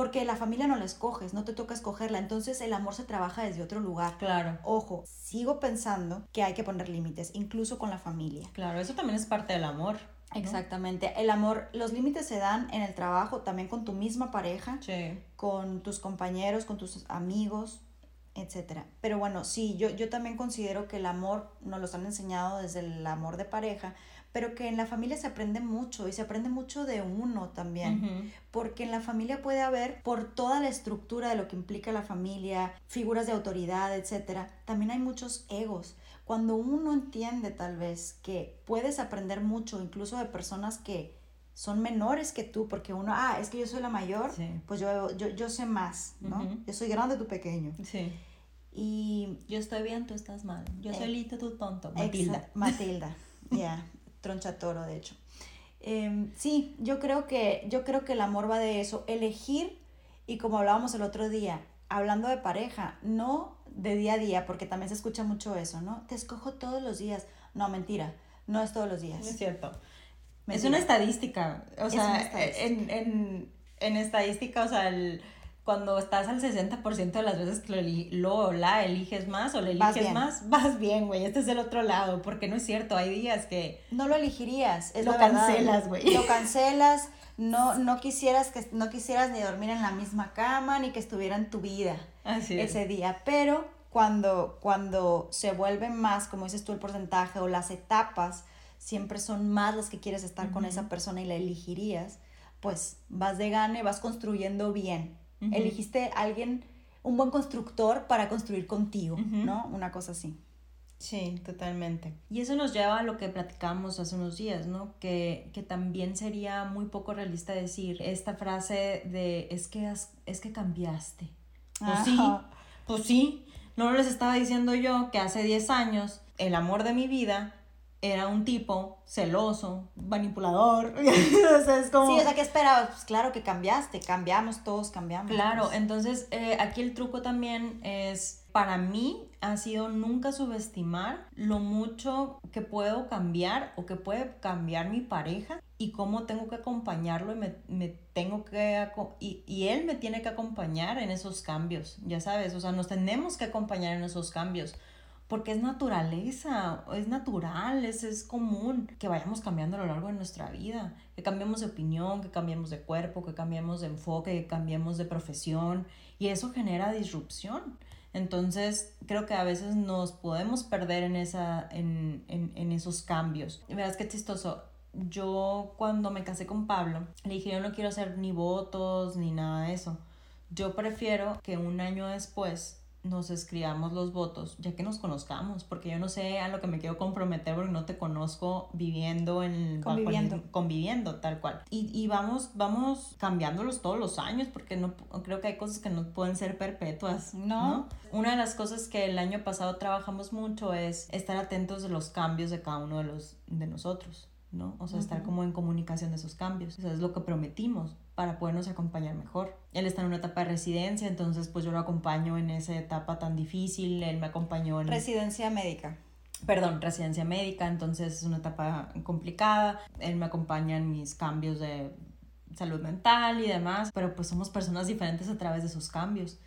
Porque la familia no la escoges, no te toca escogerla. Entonces el amor se trabaja desde otro lugar. Claro, Ojo, sigo pensando que hay que poner límites, incluso con la familia. claro, eso también es parte del amor. ¿no? Exactamente. El amor, los límites se dan en el trabajo, también con tu misma pareja, Sí. con tus compañeros, con tus amigos, etcétera. Pero bueno, sí, yo, yo también considero que el amor nos los han enseñado desde el amor de pareja, pero que en la familia se aprende mucho y se aprende mucho de uno también. Ujú. Porque en la familia puede haber, por toda la estructura de lo que implica la familia, figuras de autoridad, etcétera, también hay muchos egos. Cuando uno entiende tal vez que puedes aprender mucho, incluso de personas que son menores que tú, porque uno, ah, es que yo soy la mayor, Sí. pues yo, yo, yo sé más, ¿no? Ujú. Yo soy grande, tú pequeño. Sí. Y Yo estoy bien, tú estás mal. Yo soy Eh, lito, tú tonto. Matilda. Matilda, <laughs> ya, tronchatoro de hecho. Em, sí, yo creo que yo creo que el amor va de eso, elegir y como hablábamos el otro día, hablando de pareja, no de día a día, porque también se escucha mucho eso, ¿no? Te escojo todos los días. No, mentira, no es todos los días. No es cierto. Es una estadística. O sea, estadística. En, en, en estadística, o sea, el- cuando estás al 60% de las veces que lo, la eliges más o le eliges más, vas bien, güey. Este es el otro lado, porque no es cierto. Hay días que No lo elegirías, es Lo cancelas, güey. Lo cancelas, no, <laughs> no quisieras que no quisieras ni dormir en la misma cama ni que estuviera en tu vida Así es. ese día. Pero cuando, cuando se vuelve más, como dices tú, el porcentaje o las etapas, siempre son más las que quieres estar con esa persona y la elegirías, pues vas de gane, vas construyendo bien. Ujú. Elegiste a alguien, un buen constructor para construir contigo. ¿no? Una cosa así. Sí, totalmente. Y eso nos lleva a lo que platicamos hace unos días, ¿no? Que, que también sería muy poco realista decir esta frase de es que, has- es que cambiaste. Pues sí, Ajá. pues sí. No les estaba diciendo yo que hace 10 años el amor de mi vida era un tipo celoso, manipulador. <laughs> como... Sí, o sea, ¿qué esperabas? Pues claro que cambiaste, cambiamos, todos cambiamos. Claro, pues. entonces eh, aquí el truco también es, para mí, ha sido nunca subestimar lo mucho que puedo cambiar o que puede cambiar mi pareja y cómo tengo que acompañarlo y me, me tengo que y, y él me tiene que acompañar en esos cambios, ya sabes, o sea, nos tenemos que acompañar en esos cambios. Porque es naturaleza, es natural, es, es común que vayamos cambiando a lo largo de nuestra vida, que cambiemos de opinión, que cambiemos de cuerpo, que cambiemos de enfoque, que cambiemos de profesión y eso genera disrupción. Entonces creo que a veces nos podemos perder en, esa, en, en, en esos cambios. Y verás qué chistoso. Yo cuando me casé con Pablo, le dije yo no quiero hacer ni votos ni nada de eso. Yo prefiero que un año después nos escribamos los votos, ya que nos conozcamos, porque yo no sé a lo que me quiero comprometer porque no te conozco viviendo en Conviviendo. conviviendo tal cual. Y, y vamos, vamos cambiándolos todos los años porque no creo que hay cosas que no pueden ser perpetuas. No. Una de las cosas que el año pasado trabajamos mucho es estar atentos de los cambios de cada uno de los de nosotros. ¿No? O sea, estar como en comunicación de esos cambios. O sea, es lo que prometimos para podernos acompañar mejor. Él está en una etapa de residencia, entonces pues yo lo acompaño en esa etapa tan difícil, él me acompañó en... Residencia médica. perdón, residencia médica, entonces es una etapa complicada. Él me acompaña en mis cambios de salud mental y demás, pero pues somos personas diferentes a través de esos cambios.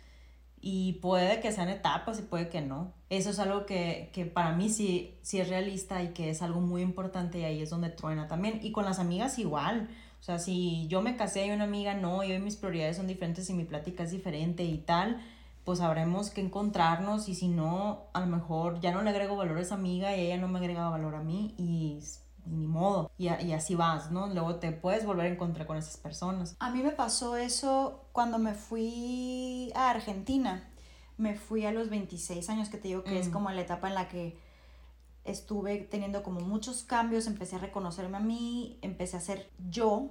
Y puede que sean etapas y puede que no. Eso es algo que, que para mí sí, sí es realista y que es algo muy importante y ahí es donde truena también. Y con las amigas igual. O sea, si yo me casé y una amiga no, y hoy mis prioridades son diferentes y mi plática es diferente y tal, pues habremos que encontrarnos y si no, a lo mejor ya no le agrego valor a esa amiga y ella no me agrega valor a mí y, ni modo. Y, así vas, ¿no? Luego te puedes volver a encontrar con esas personas. A mí me pasó eso cuando me fui a Argentina. Me fui a los 26 años, que te digo que es Mm. como la etapa en la que estuve teniendo como muchos cambios, empecé a reconocerme a mí, empecé a ser yo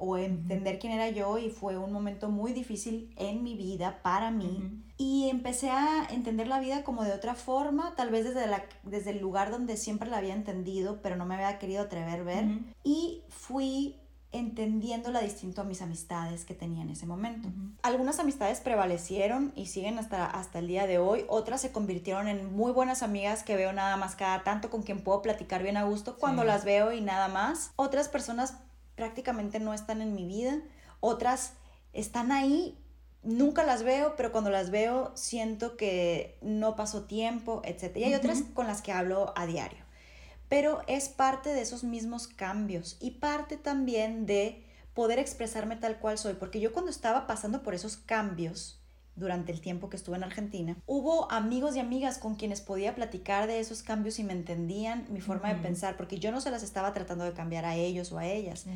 o entender quién era yo y fue un momento muy difícil en mi vida para mí. Y empecé a entender la vida como de otra forma, tal vez desde, la, desde el lugar donde siempre la había entendido pero no me había querido atrever a ver. Y fui entendiéndola distinto a mis amistades que tenía en ese momento. Algunas amistades prevalecieron y siguen hasta, hasta el día de hoy, otras se convirtieron en muy buenas amigas que veo nada más cada tanto con quien puedo platicar bien a gusto cuando las veo y nada más. Otras personas prácticamente no están en mi vida, otras están ahí, nunca las veo, pero cuando las veo siento que no pasó tiempo, etc. Y hay otras con las que hablo a diario. Pero es parte de esos mismos cambios y parte también de poder expresarme tal cual soy, porque yo cuando estaba pasando por esos cambios durante el tiempo que estuve en Argentina, hubo amigos y amigas con quienes podía platicar de esos cambios y me entendían mi forma de pensar, porque yo no se las estaba tratando de cambiar a ellos o a ellas,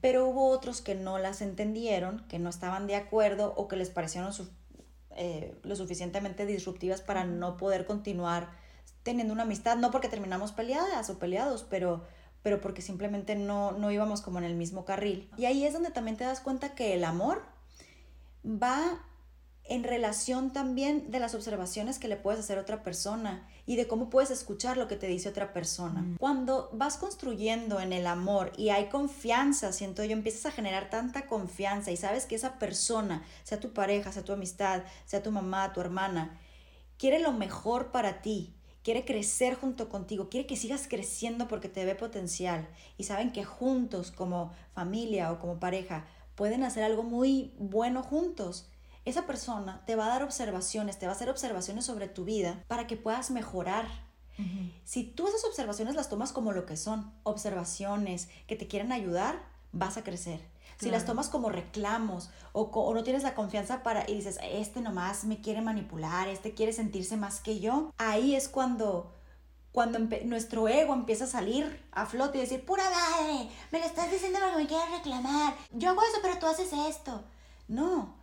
pero hubo otros que no las entendieron, que no estaban de acuerdo o que les parecieron eh, lo suficientemente disruptivas para no poder continuar teniendo una amistad, no porque terminamos peleadas o peleados, pero, pero porque simplemente no, no íbamos como en el mismo carril. Y ahí es donde también te das cuenta que el amor va en relación también de las observaciones que le puedes hacer a otra persona y de cómo puedes escuchar lo que te dice otra persona. Mm. Cuando vas construyendo en el amor y hay confianza, siento yo, empiezas a generar tanta confianza y sabes que esa persona, sea tu pareja, sea tu amistad, sea tu mamá, tu hermana, quiere lo mejor para ti quiere crecer junto contigo, quiere que sigas creciendo porque te ve potencial y saben que juntos como familia o como pareja pueden hacer algo muy bueno juntos. Esa persona te va a dar observaciones, te va a hacer observaciones sobre tu vida para que puedas mejorar. Si tú esas observaciones las tomas como lo que son, observaciones que te quieren ayudar, vas a crecer. Si las tomas como reclamos o, no tienes la confianza para y dices, este nomás me quiere manipular, este quiere sentirse más que yo, ahí es cuando cuando nuestro ego empieza a salir a flote y decir, pura madre, me lo estás diciendo porque me quieres reclamar, yo hago eso, pero tú haces esto. No.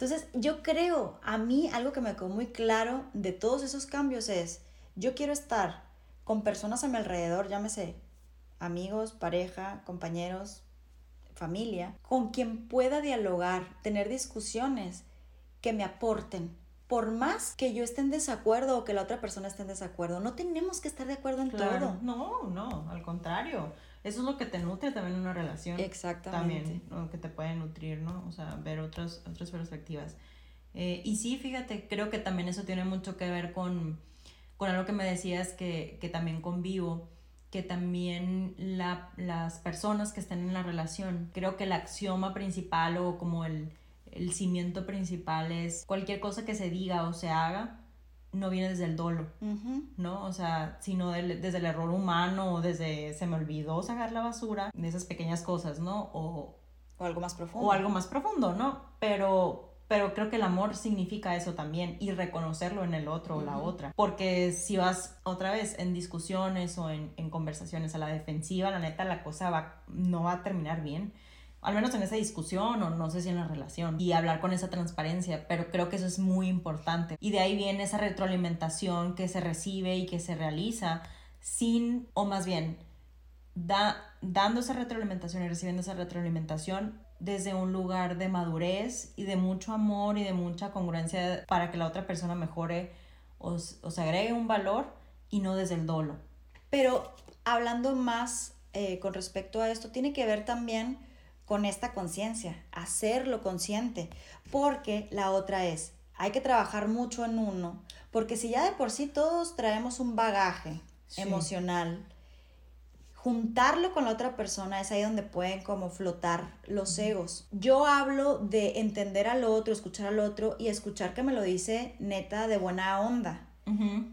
Entonces, yo creo, a mí algo que me quedó muy claro de todos esos cambios es, yo quiero estar con personas a mi alrededor, llámese amigos, pareja, compañeros, familia, con quien pueda dialogar, tener discusiones que me aporten. Por más que yo esté en desacuerdo o que la otra persona esté en desacuerdo, no tenemos que estar de acuerdo en todo. No, no, al contrario. Eso es lo que te nutre también en una relación. Exactamente. También, que te puede nutrir, ¿no? O sea, ver otras, otras perspectivas. Eh, y sí, fíjate, creo que también eso tiene mucho que ver con, con algo que me decías que, que también convivo que también las personas que estén en la relación, creo que el axioma principal o como el, cimiento principal es cualquier cosa que se diga o se haga, no viene desde el dolo, ¿no? O sea, sino desde el error humano o desde se me olvidó sacar la basura, de esas pequeñas cosas, ¿no? O, o algo más profundo. O algo más profundo, ¿no? Pero, pero creo que el amor significa eso también y reconocerlo en el otro o la otra. Porque si vas otra vez en discusiones o en, conversaciones a la defensiva, la neta la cosa va, no va a terminar bien. Al menos en esa discusión o no sé si en la relación. Y hablar con esa transparencia, pero creo que eso es muy importante. Y de ahí viene esa retroalimentación que se recibe y que se realiza sin, o más bien, da, dando esa retroalimentación y recibiendo esa retroalimentación desde un lugar de madurez y de mucho amor y de mucha congruencia para que la otra persona mejore o, se agregue un valor y no desde el dolo. Pero hablando más eh, con respecto a esto, tiene que ver también con esta conciencia, hacerlo consciente, porque la otra es, hay que trabajar mucho en uno, porque si ya de por sí todos traemos un bagaje emocional, juntarlo con la otra persona es ahí donde pueden como flotar los egos. Yo hablo de entender al otro, escuchar al otro y escuchar que me lo dice neta de buena onda.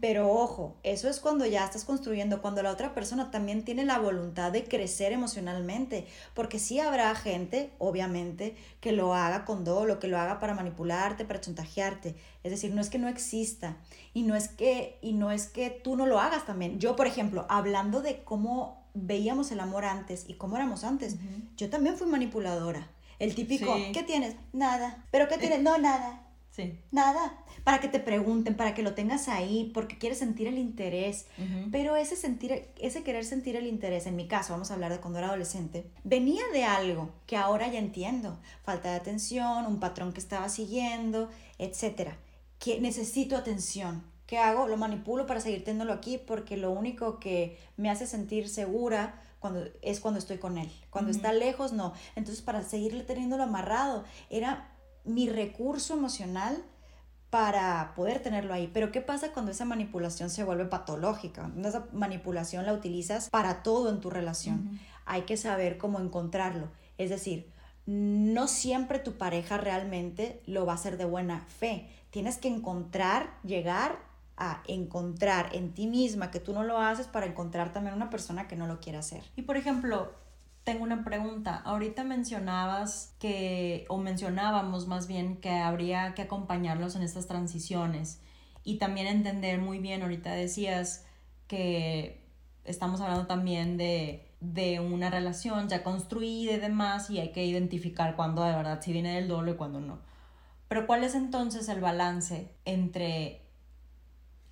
Pero ojo, eso es cuando ya estás construyendo, cuando la otra persona también tiene la voluntad de crecer emocionalmente, porque sí habrá gente, obviamente, que lo haga con dolo, que lo haga para manipularte, para chantajearte. Es decir, no es que no exista y no es que y no es que tú no lo hagas también. Yo, por ejemplo, hablando de cómo veíamos el amor antes y cómo éramos antes. Yo también fui manipuladora. El típico, ¿qué tienes? Nada. ¿Pero qué tienes? No, nada. Sí. Nada. Para que te pregunten, para que lo tengas ahí, porque quieres sentir el interés. Pero ese sentir, ese querer sentir el interés, en mi caso, vamos a hablar de cuando era adolescente, venía de algo que ahora ya entiendo. Falta de atención, un patrón que estaba siguiendo, etcétera. Que necesito atención. ¿Qué hago? Lo manipulo para seguir teniéndolo aquí porque lo único que me hace sentir segura cuando, es cuando estoy con él. Cuando está lejos, no. Entonces, para seguirle teniéndolo amarrado, era mi recurso emocional para poder tenerlo ahí. Pero ¿qué pasa cuando esa manipulación se vuelve patológica? Cuando esa manipulación la utilizas para todo en tu relación. Hay que saber cómo encontrarlo. Es decir, no siempre tu pareja realmente lo va a hacer de buena fe. Tienes que encontrar, llegar a encontrar en ti misma que tú no lo haces para encontrar también una persona que no lo quiera hacer. Y por ejemplo, tengo una pregunta. Ahorita mencionabas que, o mencionábamos más bien, que habría que acompañarlos en estas transiciones y también entender muy bien, ahorita decías que estamos hablando también de, de una relación ya construida y demás y hay que identificar cuándo de verdad si viene del dolo y cuándo no. Pero ¿cuál es entonces el balance entre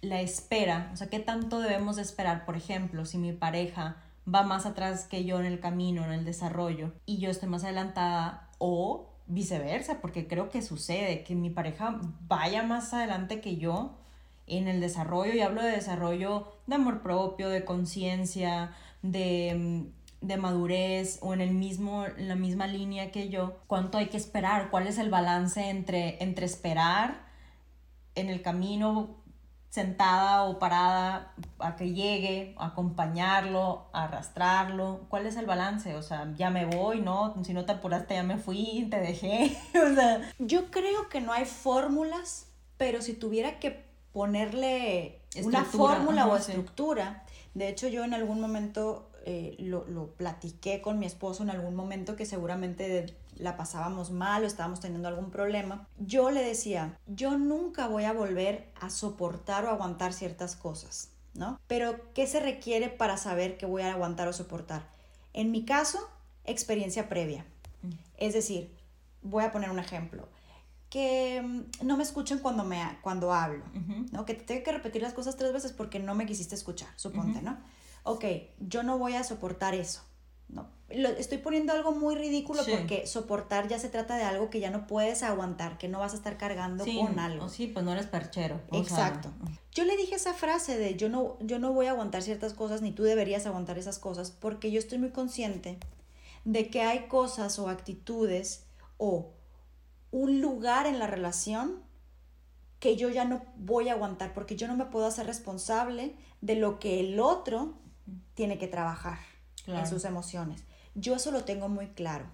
la espera, o sea, qué tanto debemos de esperar, por ejemplo, si mi pareja va más atrás que yo en el camino, en el desarrollo, y yo estoy más adelantada, o viceversa, porque creo que sucede que mi pareja vaya más adelante que yo en el desarrollo, y hablo de desarrollo de amor propio, de conciencia, de, mm, de madurez, o en el mismo, en la misma línea que yo, cuánto hay que esperar, cuál es el balance entre, entre esperar en el camino sentada o parada a que llegue, acompañarlo, arrastrarlo. ¿Cuál es el balance? O sea, ya me voy, ¿no? Si no te apuraste, ya me fui, te dejé. <laughs> o sea, Yo creo que no hay fórmulas, pero si tuviera que ponerle una fórmula ajá, o sí. estructura, de hecho yo en algún momento eh, lo, lo platiqué con mi esposo, en algún momento que seguramente la pasábamos mal o estábamos teniendo algún problema, yo le decía, yo nunca voy a volver a soportar o aguantar ciertas cosas, ¿no? Pero ¿qué se requiere para saber que voy a aguantar o soportar? En mi caso, experiencia previa. Es decir, voy a poner un ejemplo. Que mm, no me escuchen cuando, me, cuando hablo. ¿no? Que te tenga que repetir las cosas tres veces porque no me quisiste escuchar, suponte, ¿no? Ok, yo no voy a soportar eso, ¿no? Lo, estoy poniendo algo muy ridículo Sí. porque soportar ya se trata de algo que ya no puedes aguantar, que no vas a estar cargando sí, con algo. sí, pues no eres perchero. o sea, Exacto. Yo le dije esa frase de yo no, yo no voy a aguantar ciertas cosas, ni tú deberías aguantar esas cosas, porque yo estoy muy consciente de que hay cosas o actitudes o un lugar en la relación que yo ya no voy a aguantar, porque yo no me puedo hacer responsable de lo que el otro tiene que trabajar en sus emociones. Yo eso lo tengo muy claro.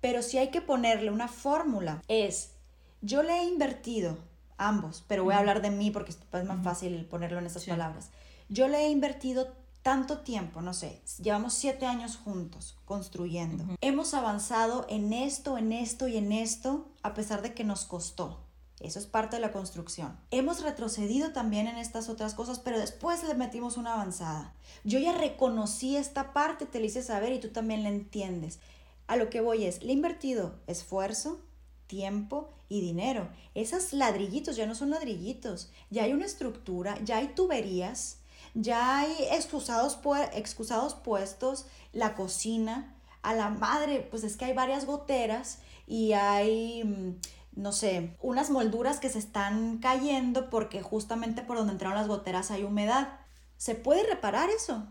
Pero si hay que ponerle una fórmula, es, yo le he invertido, ambos, pero voy a hablar de mí porque es más fácil ponerlo en estas Sí. palabras. Yo le he invertido tanto tiempo, no sé, llevamos siete años juntos construyendo. Hemos avanzado en esto, en esto y en esto, a pesar de que nos costó. Eso es parte de la construcción. Hemos retrocedido también en estas otras cosas, pero después le metimos una avanzada. Yo ya reconocí esta parte, te la hice saber y tú también la entiendes. A lo que voy es, le he invertido esfuerzo, tiempo y dinero. Esos ladrillitos ya no son ladrillitos, ya hay una estructura, ya hay tuberías, ya hay excusados, pu- excusados puestos, la cocina. A la madre, pues es que hay varias goteras y hay, mm, no sé, unas molduras que se están cayendo porque justamente por donde entraron las goteras hay humedad. ¿Se puede reparar eso?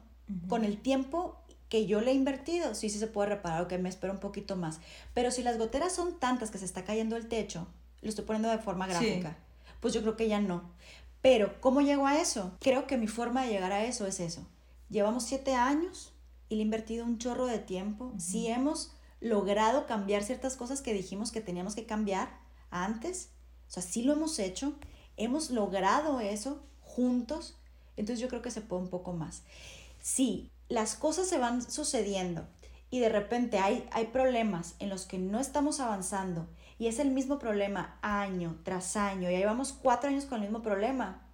Con el tiempo que yo le he invertido, sí, sí se puede reparar, o que me espero un poquito más. Pero si las goteras son tantas que se está cayendo el techo, lo estoy poniendo de forma Sí. gráfica, pues yo creo que ya no. Pero, ¿cómo llego a eso? Creo que mi forma de llegar a eso es eso. Llevamos siete años y le he invertido un chorro de tiempo. Si hemos logrado cambiar ciertas cosas que dijimos que teníamos que cambiar antes, o sea, sí lo hemos hecho, hemos logrado eso juntos, entonces yo creo que se puede un poco más. Si las cosas se van sucediendo y de repente hay, hay problemas en los que no estamos avanzando y es el mismo problema año tras año y ahí vamos cuatro años con el mismo problema,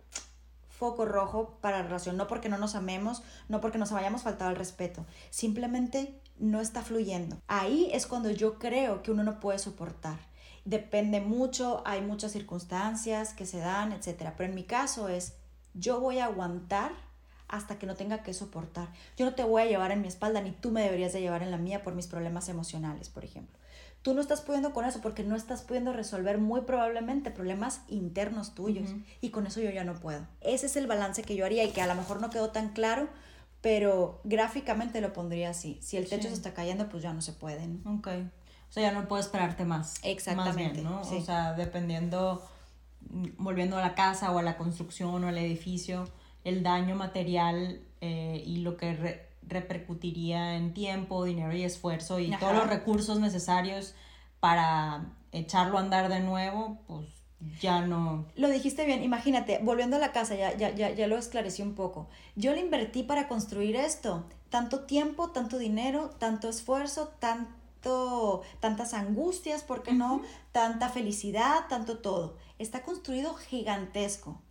foco rojo para la relación, no porque no nos amemos, no porque nos hayamos faltado el respeto, simplemente no está fluyendo. Ahí es cuando yo creo que uno no puede soportar. Depende mucho, hay muchas circunstancias que se dan, etcétera. Pero en mi caso es, yo voy a aguantar hasta que no tenga que soportar. Yo no te voy a llevar en mi espalda, ni tú me deberías de llevar en la mía por mis problemas emocionales, por ejemplo. Tú no estás pudiendo con eso porque no estás pudiendo resolver muy probablemente problemas internos tuyos. Y con eso yo ya no puedo. Ese es el balance que yo haría y que a lo mejor no quedó tan claro, pero gráficamente lo pondría así. Si el techo Sí. se está cayendo, pues ya no se pueden. Ok. O sea, ya no puedo esperarte más. Exactamente, Más bien, ¿no? sí. O sea, dependiendo, volviendo a la casa o a la construcción o al edificio, el daño material eh, y lo que re- repercutiría en tiempo, dinero y esfuerzo y Ajá. todos los recursos necesarios para echarlo a andar de nuevo, pues ya no. Lo dijiste bien, imagínate, volviendo a la casa, ya, ya, ya, ya lo esclarecí un poco. Yo le invertí para construir esto, tanto tiempo, tanto dinero, tanto esfuerzo, tanto, tantas angustias, ¿por qué no? Tanta felicidad, tanto todo. Está construido gigantesco.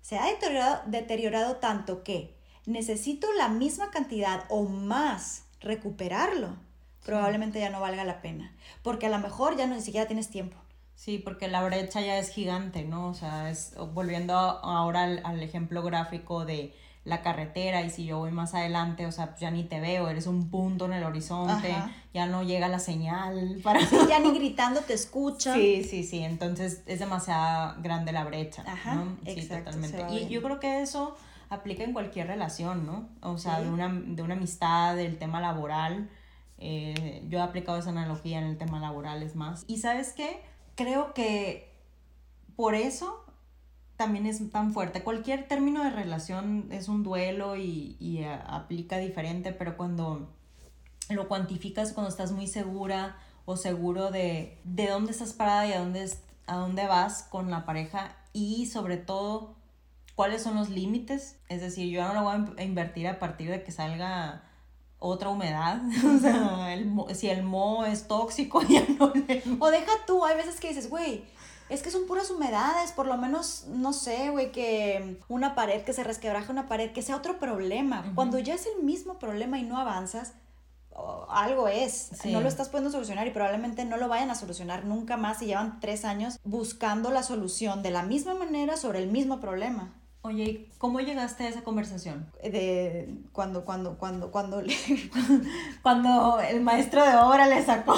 Se ha deteriorado, deteriorado tanto que necesito la misma cantidad o más recuperarlo. Probablemente ya no valga la pena, porque a lo mejor ya no ni siquiera tienes tiempo. Sí, porque la brecha ya es gigante, ¿no? O sea, es volviendo ahora al, al ejemplo gráfico de la carretera y si yo voy más adelante, o sea, ya ni te veo, eres un punto en el horizonte, Ajá. ya no llega la señal para... Sí, ya ni <laughs> gritando te escuchan. Sí, sí, sí, entonces es demasiado grande la brecha, Ajá, ¿no? Sí, exacto, totalmente. Y yo creo que eso aplica en cualquier relación, ¿no? O sea, Sí. de, una, de una amistad, del tema laboral. eh, yo he aplicado esa analogía en el tema laboral, es más. Y sabes qué? Creo que por eso también es tan fuerte. Cualquier término de relación es un duelo y, y, aplica diferente, pero cuando lo cuantificas, cuando estás muy segura o seguro de, de dónde estás parada y a dónde, a dónde vas con la pareja y sobre todo cuáles son los límites. Es decir, yo no lo voy a in- a invertir a partir de que salga otra humedad. <laughs> o sea, el si el moho es tóxico, <laughs> ya no le... O deja tú, hay veces que dices, güey, es que son puras humedades, por lo menos, no sé, güey, que una pared, que se resquebraje una pared, que sea otro problema. Cuando ya es el mismo problema y no avanzas, algo es, Sí. no lo estás pudiendo solucionar y probablemente no lo vayan a solucionar nunca más y llevan tres años buscando la solución de la misma manera sobre el mismo problema. Oye, ¿y ¿cómo llegaste a esa conversación? De cuando, cuando, cuando, cuando <laughs> Cuando el maestro de obra le sacó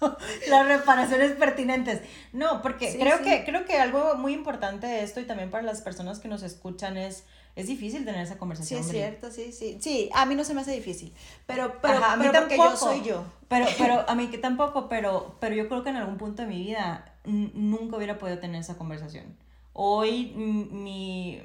<laughs> las reparaciones pertinentes. No, porque Sí, creo, sí. Que, creo que algo muy importante de esto y también para las personas que nos escuchan es, es difícil tener esa Sí, conversación. es Bri. cierto, sí, sí. Sí, a mí no se me hace difícil. Pero, pero, Ajá, a mí pero porque yo tampoco. soy yo. Pero, pero <laughs> a mí que tampoco, pero, pero yo creo que en algún punto de mi vida nunca hubiera podido tener esa conversación. Hoy mi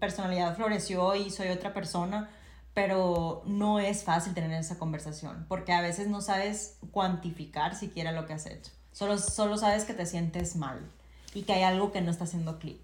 personalidad floreció y soy otra persona, pero no es fácil tener esa conversación, porque a veces no sabes cuantificar siquiera lo que has hecho. Solo, solo sabes que te sientes mal y que hay algo que no está haciendo clic.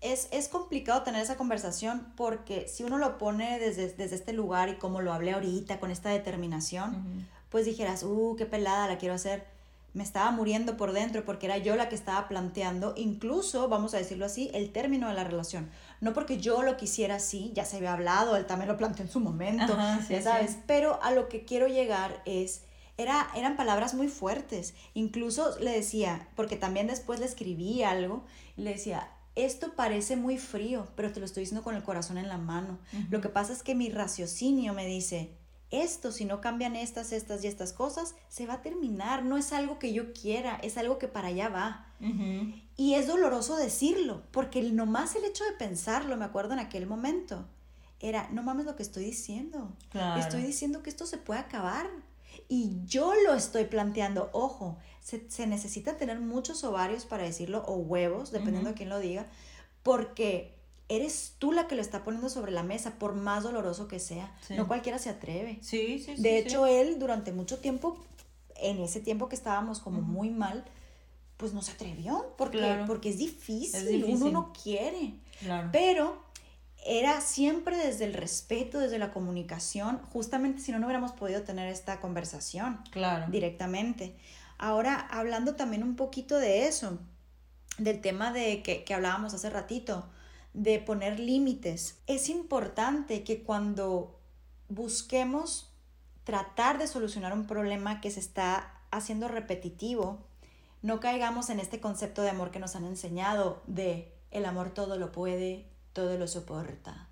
Es, es complicado tener esa conversación porque si uno lo pone desde, desde este lugar y como lo hablé ahorita con esta determinación, pues dijeras, uh, qué pelada la quiero hacer. Me estaba muriendo por dentro porque era yo la que estaba planteando, incluso, vamos a decirlo así, el término de la relación. No porque yo lo quisiera así, ya se había hablado, él también lo planteó en su momento, Ajá, sí, ya sabes, sí. pero a lo que quiero llegar es, era, eran palabras muy fuertes. Incluso le decía, porque también después le escribí algo, y le decía, esto parece muy frío, pero te lo estoy diciendo con el corazón en la mano. Lo que pasa es que mi raciocinio me dice, esto, si no cambian estas, estas y estas cosas, se va a terminar. No es algo que yo quiera, es algo que para allá va. Y es doloroso decirlo, porque nomás el hecho de pensarlo, me acuerdo en aquel momento, era, no mames lo que estoy diciendo. Claro. Estoy diciendo que esto se puede acabar. Y yo lo estoy planteando. Ojo, se, se necesita tener muchos ovarios para decirlo, o huevos, dependiendo de quién lo diga, porque eres tú la que lo está poniendo sobre la mesa, por más doloroso que sea. Sí. No cualquiera se atreve. Sí, sí, sí. De sí. hecho, él durante mucho tiempo, en ese tiempo que estábamos como muy mal, pues no se atrevió, porque, Claro. porque es difícil, Es difícil. uno no quiere. Claro. Pero era siempre desde el respeto, desde la comunicación, justamente si no, no hubiéramos podido tener esta conversación Claro. directamente. Ahora, hablando también un poquito de eso, del tema de que, que hablábamos hace ratito, de poner límites. Es importante que cuando busquemos tratar de solucionar un problema que se está haciendo repetitivo, no caigamos en este concepto de amor que nos han enseñado de el amor todo lo puede, todo lo soporta.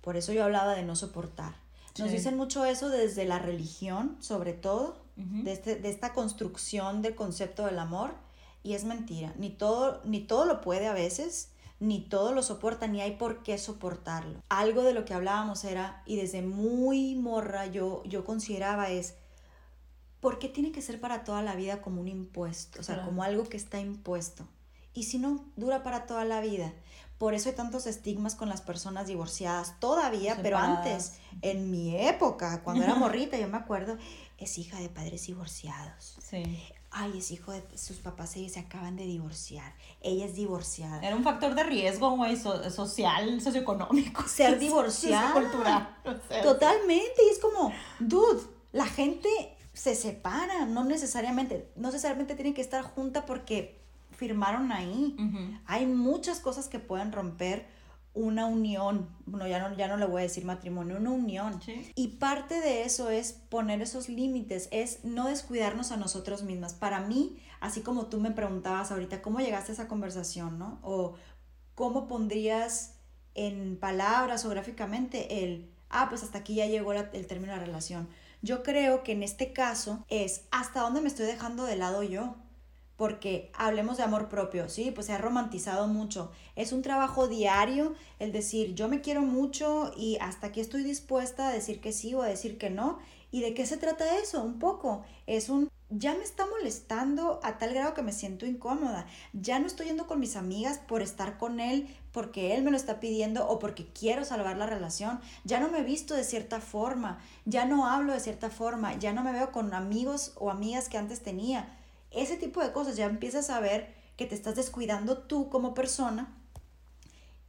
Por eso yo hablaba de no soportar. Nos Sí. dicen mucho eso desde la religión, sobre todo, Ujú. de, este- de esta construcción del concepto del amor, y es mentira. Ni todo, ni todo lo puede a veces, ni todo lo soporta, ni hay por qué soportarlo. Algo de lo que hablábamos era, y desde muy morra yo, yo consideraba es, ¿por qué tiene que ser para toda la vida como un impuesto? O sea, Claro. como algo que está impuesto. Y si no dura para toda la vida. Por eso hay tantos estigmas con las personas divorciadas todavía, pero antes, en mi época, cuando era <laughs> morrita, yo me acuerdo, es hija de padres divorciados. Sí. Ay, es hijo de sus papás, ellos se acaban de divorciar. Ella es divorciada. Era un factor de riesgo, güey, so- social, socioeconómico. <laughs> Ser <laughs> divorciada. O sea, Totalmente, y es como, dude, la gente se separa, no necesariamente, no necesariamente tienen que estar junta porque firmaron ahí. Ujú. Hay muchas cosas que pueden romper una unión, bueno, ya no, ya no le voy a decir matrimonio, una unión. Sí. Y parte de eso es poner esos límites, es no descuidarnos a nosotros mismas. Para mí, así como tú me preguntabas ahorita, ¿cómo llegaste a esa conversación, no? O cómo pondrías en palabras o gráficamente el, ah, pues hasta aquí ya llegó la- el término de la relación. Yo creo que en este caso es hasta dónde me estoy dejando de lado yo. Porque hablemos de amor propio, sí, pues se ha romantizado mucho. Es un trabajo diario el decir, yo me quiero mucho y hasta aquí estoy dispuesta a decir que sí o a decir que no. ¿Y de qué se trata eso? Un poco. Es un, ya me está molestando a tal grado que me siento incómoda. Ya no estoy yendo con mis amigas por estar con él porque él me lo está pidiendo o porque quiero salvar la relación. Ya no me visto de cierta forma. Ya no hablo de cierta forma. Ya no me veo con amigos o amigas que antes tenía. Ese tipo de cosas ya empiezas a ver que te estás descuidando tú como persona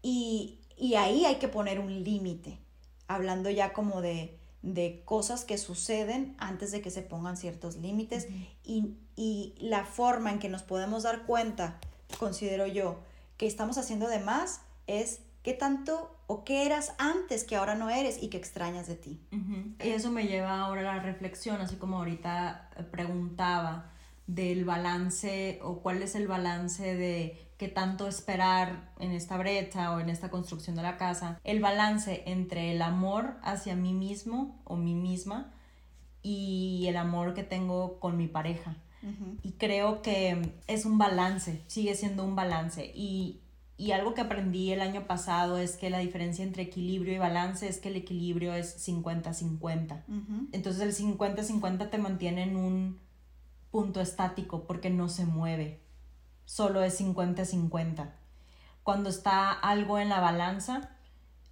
y, y ahí hay que poner un límite, hablando ya como de, de cosas que suceden antes de que se pongan ciertos límites y, y la forma en que nos podemos dar cuenta, considero yo, que estamos haciendo de más es qué tanto o qué eras antes que ahora no eres y que extrañas de ti. Y eso me lleva ahora a la reflexión, así como ahorita eh, preguntaba del balance o cuál es el balance de qué tanto esperar en esta brecha o en esta construcción de la casa, el balance entre el amor hacia mí mismo o mí misma y el amor que tengo con mi pareja. Y creo que es un balance, sigue siendo un balance. Y, y algo que aprendí el año pasado es que la diferencia entre equilibrio y balance es que el equilibrio es 50-50. Ujú. Entonces el 50-50 te mantiene en un punto estático porque no se mueve. Solo es 50-50. Cuando está algo en la balanza,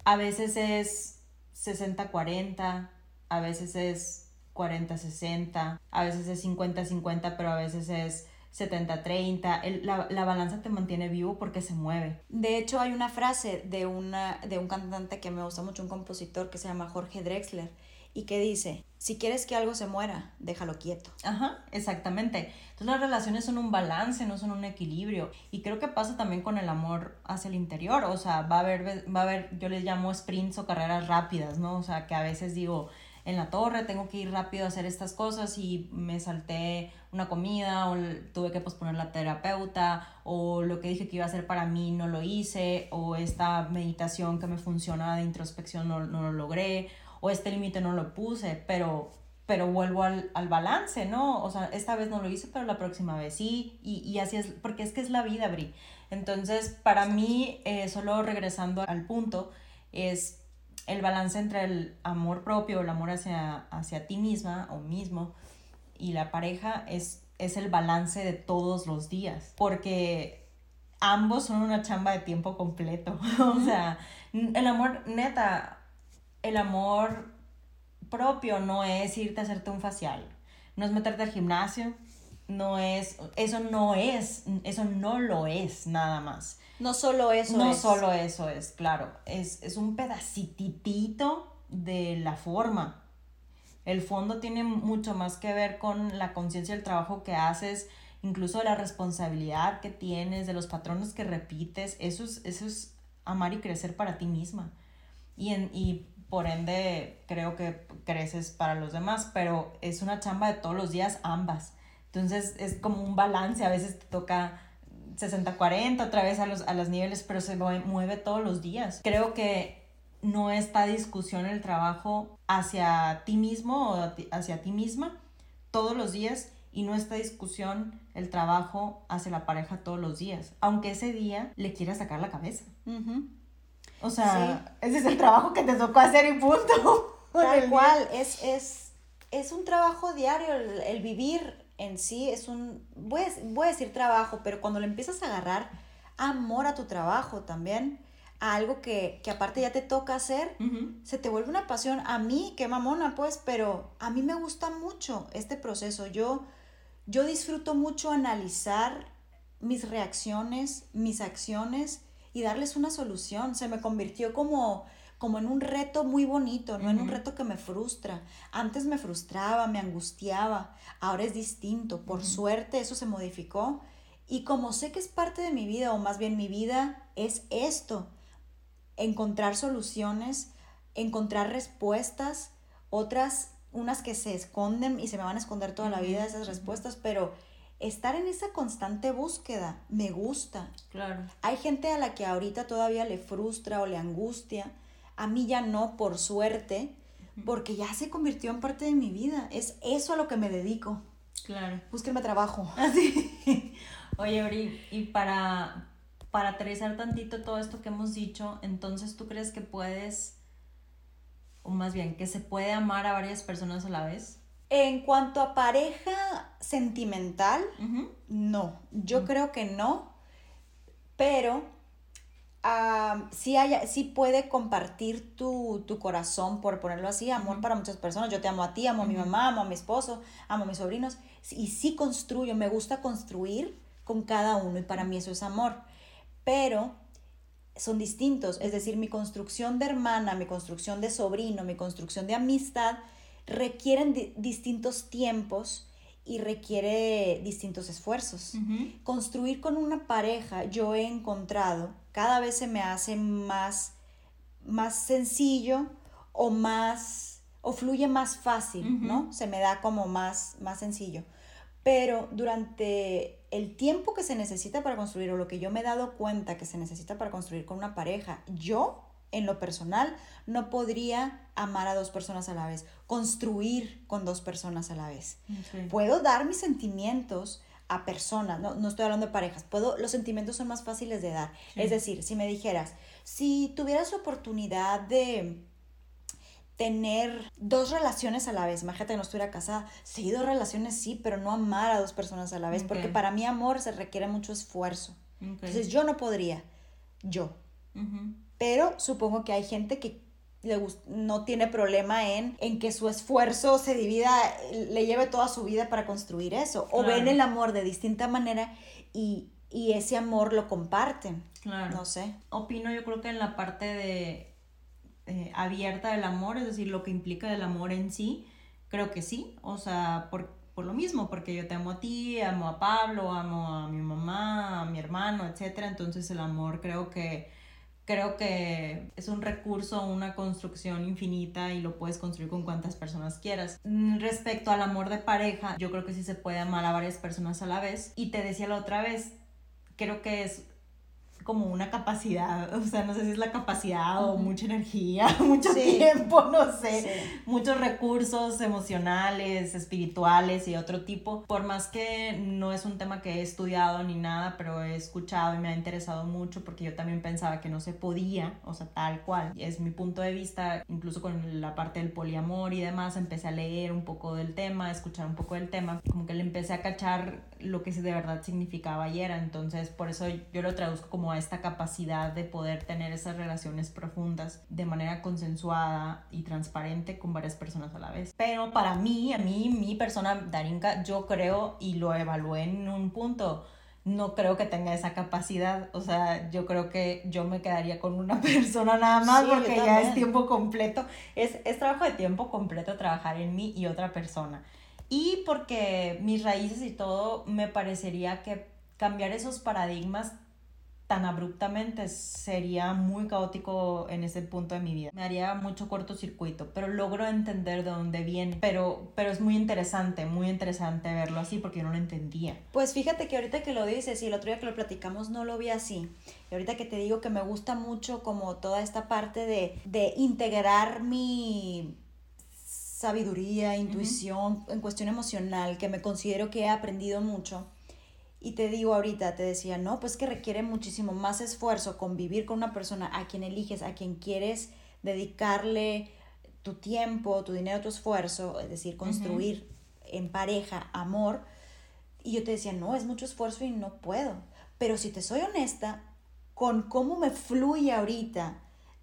a veces es 60-40, a veces es 40-60, a veces es 50-50, pero a veces es 70-30. El- La, la balanza te mantiene vivo porque se mueve. De hecho, hay una frase de, una, de un cantante que me gusta mucho, un compositor que se llama Jorge Drexler, y que dice, si quieres que algo se muera, déjalo quieto. Ajá, exactamente. Entonces las relaciones son un balance, no son un equilibrio. Y creo que pasa también con el amor hacia el interior. O sea, va a haber, va a haber, yo les llamo sprints o carreras rápidas, ¿no? O sea, que a veces digo, en la torre tengo que ir rápido a hacer estas cosas y me salté una comida o tuve que posponer la terapeuta o lo que dije que iba a hacer para mí no lo hice o esta meditación que me funciona de introspección no, no lo logré o este límite no lo puse, pero, pero vuelvo al, al balance, ¿no? O sea, esta vez no lo hice, pero la próxima vez sí, y, y así es, porque es que es la vida, Bri. Entonces, para mí, eh, solo regresando al punto, es el balance entre el amor propio, el amor hacia, hacia ti misma o mismo y la pareja es, es el balance de todos los días, porque ambos son una chamba de tiempo completo. <laughs> o sea, el amor, neta, el amor propio no es irte a hacerte un facial, no es meterte al gimnasio, no es, eso no es, eso no lo es nada más. No solo eso no es. solo eso es, claro, es, es un pedacitito de la forma. El fondo tiene mucho más que ver con la conciencia del trabajo que haces, incluso de la responsabilidad que tienes, de los patrones que repites. Eso es, eso es amar y crecer para ti misma. Y, en, y por ende creo que creces para los demás, pero es una chamba de todos los días ambas. Entonces es como un balance, a veces te toca 60-40, otra vez a los, a los niveles, pero se mue- mueve todos los días. Creo que no está discusión el trabajo hacia ti mismo o hacia ti misma todos los días y no está discusión el trabajo hacia la pareja todos los días, aunque ese día le quieras sacar la cabeza. Ujú. O sea, ese es el trabajo que te tocó hacer y punto. <laughs> Tal cual, es, es, es un trabajo diario, el, el vivir en sí es un, voy a, voy a decir trabajo, pero cuando le empiezas a agarrar amor a tu trabajo también, a algo que, que aparte ya te toca hacer, se te vuelve una pasión. A mí, qué mamona, pues, pero a mí me gusta mucho este proceso. Yo, yo disfruto mucho analizar mis reacciones, mis acciones y darles una solución. Se me convirtió como, como en un reto muy bonito, no en un reto que me frustra. Antes me frustraba, me angustiaba, ahora es distinto. Por suerte eso se modificó. Y como sé que es parte de mi vida, o más bien mi vida es esto, encontrar soluciones, encontrar respuestas, otras, unas que se esconden y se me van a esconder toda la vida esas respuestas, pero estar en esa constante búsqueda me gusta. Claro. Hay gente a la que ahorita todavía le frustra o le angustia, a mí ya no, por suerte, porque ya se convirtió en parte de mi vida, es eso a lo que me dedico. Claro. Búsquenme trabajo. <laughs> Así. Oye, Ori, y para, para aterrizar tantito todo esto que hemos dicho, entonces tú crees que puedes, o más bien, que se puede amar a varias personas a la vez? En cuanto a pareja sentimental. No, yo creo que no, pero ah, sí, hay, sí puede compartir tu, tu corazón, por ponerlo así, amor para muchas personas. Yo te amo a ti, amo a mi mamá, amo a mi esposo, amo a mis sobrinos, y sí construyo, me gusta construir con cada uno, y para mí eso es amor. Pero son distintos, es decir, mi construcción de hermana, mi construcción de sobrino, mi construcción de amistad requieren di- distintos tiempos y requiere distintos esfuerzos. Construir con una pareja, yo he encontrado, cada vez se me hace más, más sencillo o más, o fluye más fácil. ¿no? Se me da como más, más sencillo. Pero durante el tiempo que se necesita para construir, o lo que yo me he dado cuenta que se necesita para construir con una pareja, yo, en lo personal, no podría amar a dos personas a la vez, construir con dos personas a la vez. Puedo dar mis sentimientos a personas, no, no estoy hablando de parejas, puedo, los sentimientos son más fáciles de dar. Sí. Es decir, si me dijeras, si tuvieras la oportunidad de tener dos relaciones a la vez, imagínate que no estuviera casada, sí, dos relaciones sí, pero no amar a dos personas a la vez, porque para mí amor se requiere mucho esfuerzo. Ok. Entonces yo no podría, yo, pero supongo que hay gente que le no tiene problema en, en que su esfuerzo se divida, le lleve toda su vida para construir eso. O ven el amor de distinta manera y, y ese amor lo comparten. Claro. No sé. Opino yo creo que en la parte de eh, abierta del amor, es decir, lo que implica el amor en sí, creo que sí, o sea, por, por lo mismo, porque yo te amo a ti, amo a Pablo, amo a mi mamá, a mi hermano, etcétera, entonces el amor creo que creo que es un recurso, una construcción infinita y lo puedes construir con cuantas personas quieras. Mm, Respecto al amor de pareja, yo creo que sí se puede amar a varias personas a la vez. Y te decía la otra vez, creo que es como una capacidad, <laughs> o sea, no sé si es la capacidad o mucha energía, <laughs> mucho Sí. tiempo, no sé, Sí. muchos recursos emocionales, espirituales y otro tipo. Por más que no es un tema que he estudiado ni nada, pero he escuchado y me ha interesado mucho porque yo también pensaba que no se podía, o sea, tal cual. Es mi punto de vista, incluso con la parte del poliamor y demás, empecé a leer un poco del tema, a escuchar un poco del tema, como que le empecé a cachar lo que de verdad significaba y era. Entonces, por eso yo lo traduzco como a esta capacidad de poder tener esas relaciones profundas de manera consensuada y transparente con varias personas a la vez. Pero para mí, a mí, mi persona, Darinka, yo creo y lo evalué en un punto. No creo que tenga esa capacidad, o sea, yo creo que yo me quedaría con una <laughs> persona nada más Sí, porque ya es tiempo completo, es, es trabajo de tiempo completo trabajar en mí y otra persona. Y porque mis raíces y todo, me parecería que cambiar esos paradigmas tan abruptamente sería muy caótico en ese punto de mi vida. Me haría mucho cortocircuito, pero logro entender de dónde viene. Pero, pero es muy interesante, muy interesante verlo así porque yo no lo entendía. Pues fíjate que ahorita que lo dices y el otro día que lo platicamos no lo vi así. Y ahorita que te digo que me gusta mucho como toda esta parte de, de integrar mi sabiduría, intuición en cuestión emocional, que me considero que he aprendido mucho y te digo ahorita, te decía, no, pues que requiere muchísimo más esfuerzo convivir con una persona a quien eliges, a quien quieres dedicarle tu tiempo, tu dinero, tu esfuerzo, es decir, construir en pareja amor. Y yo te decía, no, es mucho esfuerzo y no puedo. Pero si te soy honesta, con cómo me fluye ahorita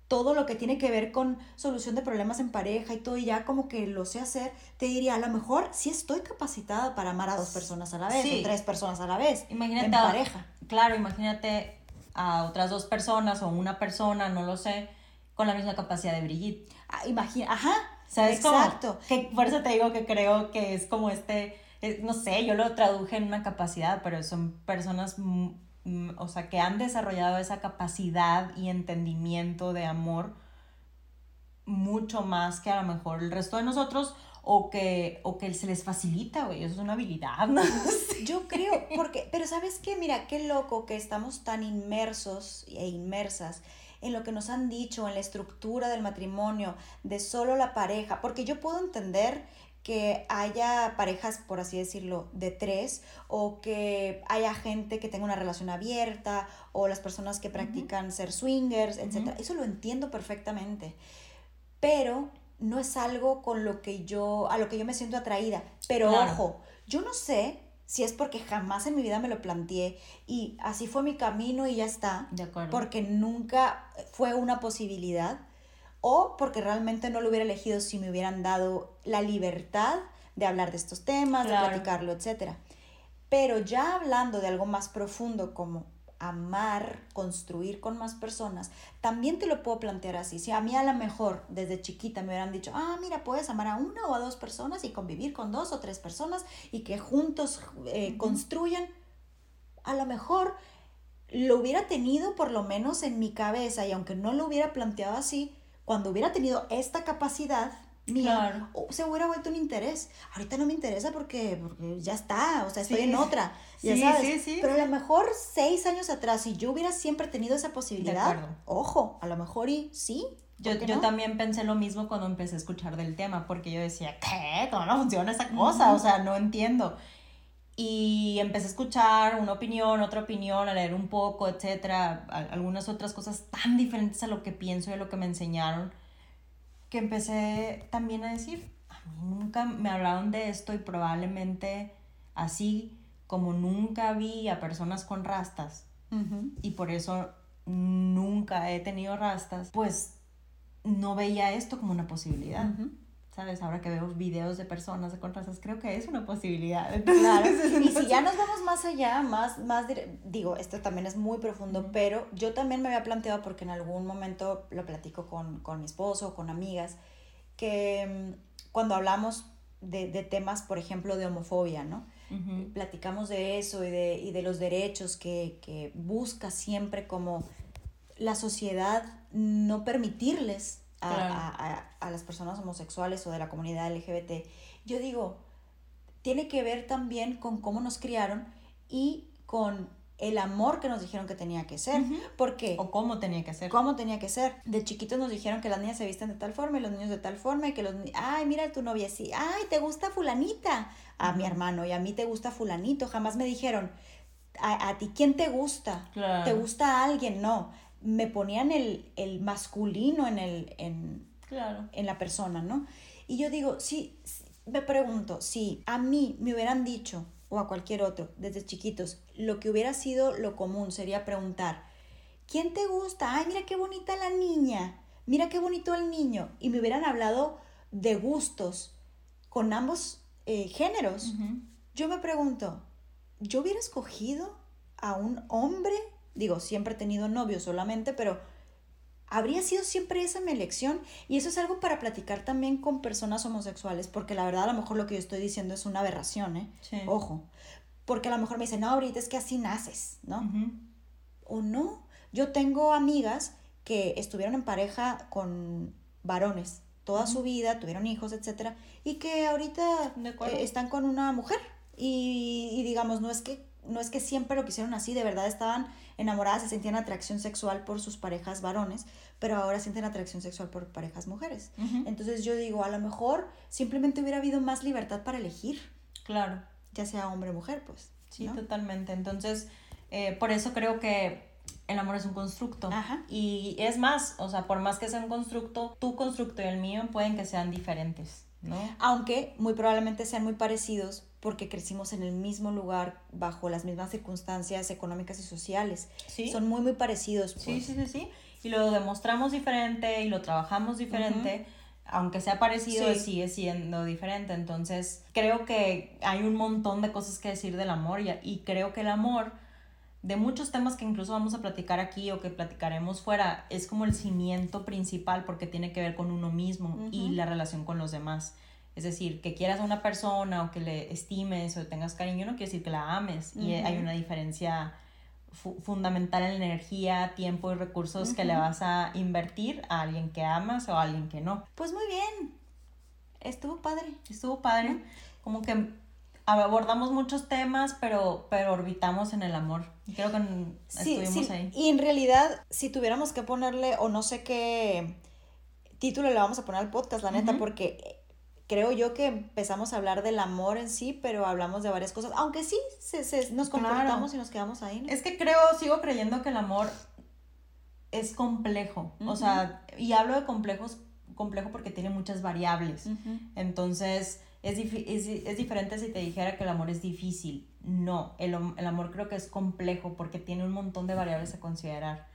todo lo que tiene que ver con solución de problemas en pareja y todo, y ya como que lo sé hacer, te diría, a lo mejor sí estoy capacitada para amar a dos personas a la vez, o tres personas a la vez, imagínate en pareja. Claro, imagínate a otras dos personas o una persona, no lo sé, con la misma capacidad de Brigitte. Ah, imagina, ajá, ¿sabes Exacto. que, por eso te digo que creo que es como este, no sé, yo lo traduje en una capacidad, pero son personas o sea, que han desarrollado esa capacidad y entendimiento de amor mucho más que a lo mejor el resto de nosotros o que, o que se les facilita, güey, eso es una habilidad, ¿no? <laughs> Yo creo, porque, pero ¿sabes qué? Mira, qué loco que estamos tan inmersos e inmersas en lo que nos han dicho, en la estructura del matrimonio, de solo la pareja, porque yo puedo entender que haya parejas, por así decirlo, de tres, o que haya gente que tenga una relación abierta, o las personas que practican ser swingers, etc. Eso lo entiendo perfectamente. Pero no es algo con lo que yo, a lo que yo me siento atraída. Pero ojo, yo no sé si es porque jamás en mi vida me lo planteé y así fue mi camino y ya está. De acuerdo. Porque nunca fue una posibilidad o porque realmente no lo hubiera elegido si me hubieran dado la libertad de hablar de estos temas, de platicarlo, etc. Pero ya hablando de algo más profundo como amar, construir con más personas, también te lo puedo plantear así. Si a mí a lo mejor desde chiquita me hubieran dicho, ah, mira, puedes amar a una o a dos personas y convivir con dos o tres personas y que juntos eh, construyan, a lo mejor lo hubiera tenido por lo menos en mi cabeza y aunque no lo hubiera planteado así, cuando hubiera tenido esta capacidad mía, se hubiera vuelto un interés. Ahorita no me interesa porque, ya está, o sea, estoy en otra, ya sabes. Pero a lo mejor seis años atrás, si yo hubiera siempre tenido esa posibilidad, ojo, a lo mejor y sí. Yo, yo también pensé lo mismo cuando empecé a escuchar del tema, porque yo decía, ¿qué? ¿Cómo no funciona esa cosa? O sea, no entiendo. Y empecé a escuchar una opinión, otra opinión, a leer un poco, etcétera, algunas otras cosas tan diferentes a lo que pienso y a lo que me enseñaron, que empecé también a decir, a mí nunca me hablaron de esto y probablemente así como nunca vi a personas con rastas y por eso nunca he tenido rastas, pues no veía esto como una posibilidad. ¿Sabes? Ahora que veo videos de personas de contrastes, creo que es una posibilidad. <laughs> Claro. y si ya nos vamos más allá, más, más, digo, esto también es muy profundo, pero yo también me había planteado, porque en algún momento lo platico con, con mi esposo, con amigas, que mm, cuando hablamos de, de, temas, por ejemplo, de homofobia, ¿no? Platicamos de eso y de, y de los derechos que, que busca siempre como la sociedad no permitirles a, las personas homosexuales o de la comunidad LGBT. Yo digo, tiene que ver también con cómo nos criaron y con el amor que nos dijeron que tenía que ser. porque O cómo tenía que ser. Cómo tenía que ser. De chiquitos nos dijeron que las niñas se visten de tal forma y los niños de tal forma y que los... Ay, mira tu novia así. Ay, te gusta fulanita. A mi hermano y a mí te gusta fulanito. Jamás me dijeron, a, ti, ¿quién te gusta? ¿Te gusta a alguien? No me ponían el, masculino en, el, en, claro. en la persona, ¿no? Y yo digo, sí, me pregunto, si a mí me hubieran dicho, o a cualquier otro, desde chiquitos, lo que hubiera sido lo común sería preguntar, ¿quién te gusta? Ay, mira qué bonita la niña, mira qué bonito el niño. Y me hubieran hablado de gustos con ambos eh, géneros. Yo me pregunto, ¿yo hubiera escogido a un hombre Digo, siempre he tenido novio solamente, pero habría sido siempre esa mi elección. Y eso es algo para platicar también con personas homosexuales, porque la verdad a lo mejor lo que yo estoy diciendo es una aberración, ¿eh? Ojo. Porque a lo mejor me dicen, no, ahorita es que así naces, ¿no? o no. Yo tengo amigas que estuvieron en pareja con varones toda su vida, tuvieron hijos, etcétera, y que ahorita eh, están con una mujer. Y, y digamos, no es que no es que siempre lo quisieron así, de verdad estaban enamoradas, se sentían atracción sexual por sus parejas varones, pero ahora sienten atracción sexual por parejas mujeres. Entonces yo digo, a lo mejor simplemente hubiera habido más libertad para elegir, Claro. ya sea hombre o mujer, pues. Sí, ¿no? totalmente. Entonces, eh, por eso creo que el amor es un constructo. Ajá. Y es más, o sea, por más que sea un constructo, tu constructo y el mío pueden que sean diferentes, ¿no? Aunque muy probablemente sean muy parecidos porque crecimos en el mismo lugar, bajo las mismas circunstancias económicas y sociales. Sí. Son muy, muy parecidos. Pues. Sí, sí, sí, sí. Y lo demostramos diferente y lo trabajamos diferente. Aunque sea parecido, Sí. sigue siendo diferente. Entonces, creo que hay un montón de cosas que decir del amor y, y creo que el amor, de muchos temas que incluso vamos a platicar aquí o que platicaremos fuera, es como el cimiento principal porque tiene que ver con uno mismo y la relación con los demás. Es decir, que quieras a una persona o que le estimes o tengas cariño no quiere decir que la ames. Y hay una diferencia fu- fundamental en la energía, tiempo y recursos que le vas a invertir a alguien que amas o a alguien que no. Pues muy bien. Estuvo padre. Estuvo padre. Como que abordamos muchos temas, pero, pero orbitamos en el amor. Creo que Sí, estuvimos sí. ahí. Y en realidad, si tuviéramos que ponerle, o no sé qué título le vamos a poner al podcast, la neta, porque eh, creo yo que empezamos a hablar del amor en sí, pero hablamos de varias cosas. Aunque sí, se, se- nos Claro. comportamos y nos quedamos ahí. ¿no? Es que creo, sigo creyendo que el amor es complejo. O sea, y hablo de complejos, complejo porque tiene muchas variables. Entonces, es, es, es diferente si te dijera que el amor es difícil. No, el, el amor creo que es complejo porque tiene un montón de variables a considerar.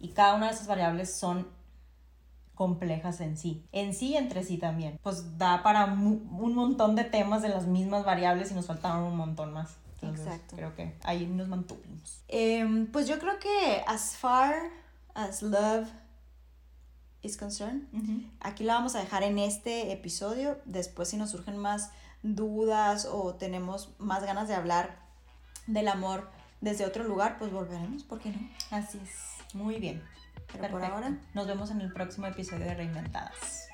Y cada una de esas variables son complejas en sí. En sí y entre sí también. Pues da para un montón de temas de las mismas variables y nos faltaron un montón más. Entonces, Exacto. Creo que ahí nos mantuvimos. Em, pues yo creo que as far as love is concerned, aquí la vamos a dejar en este episodio. Después si nos surgen más dudas o tenemos más ganas de hablar del amor desde otro lugar, pues volveremos, ¿por qué no? Así es. Muy bien. Pero por Perfecto. ahora- Nos vemos en el próximo episodio de Reinventadas.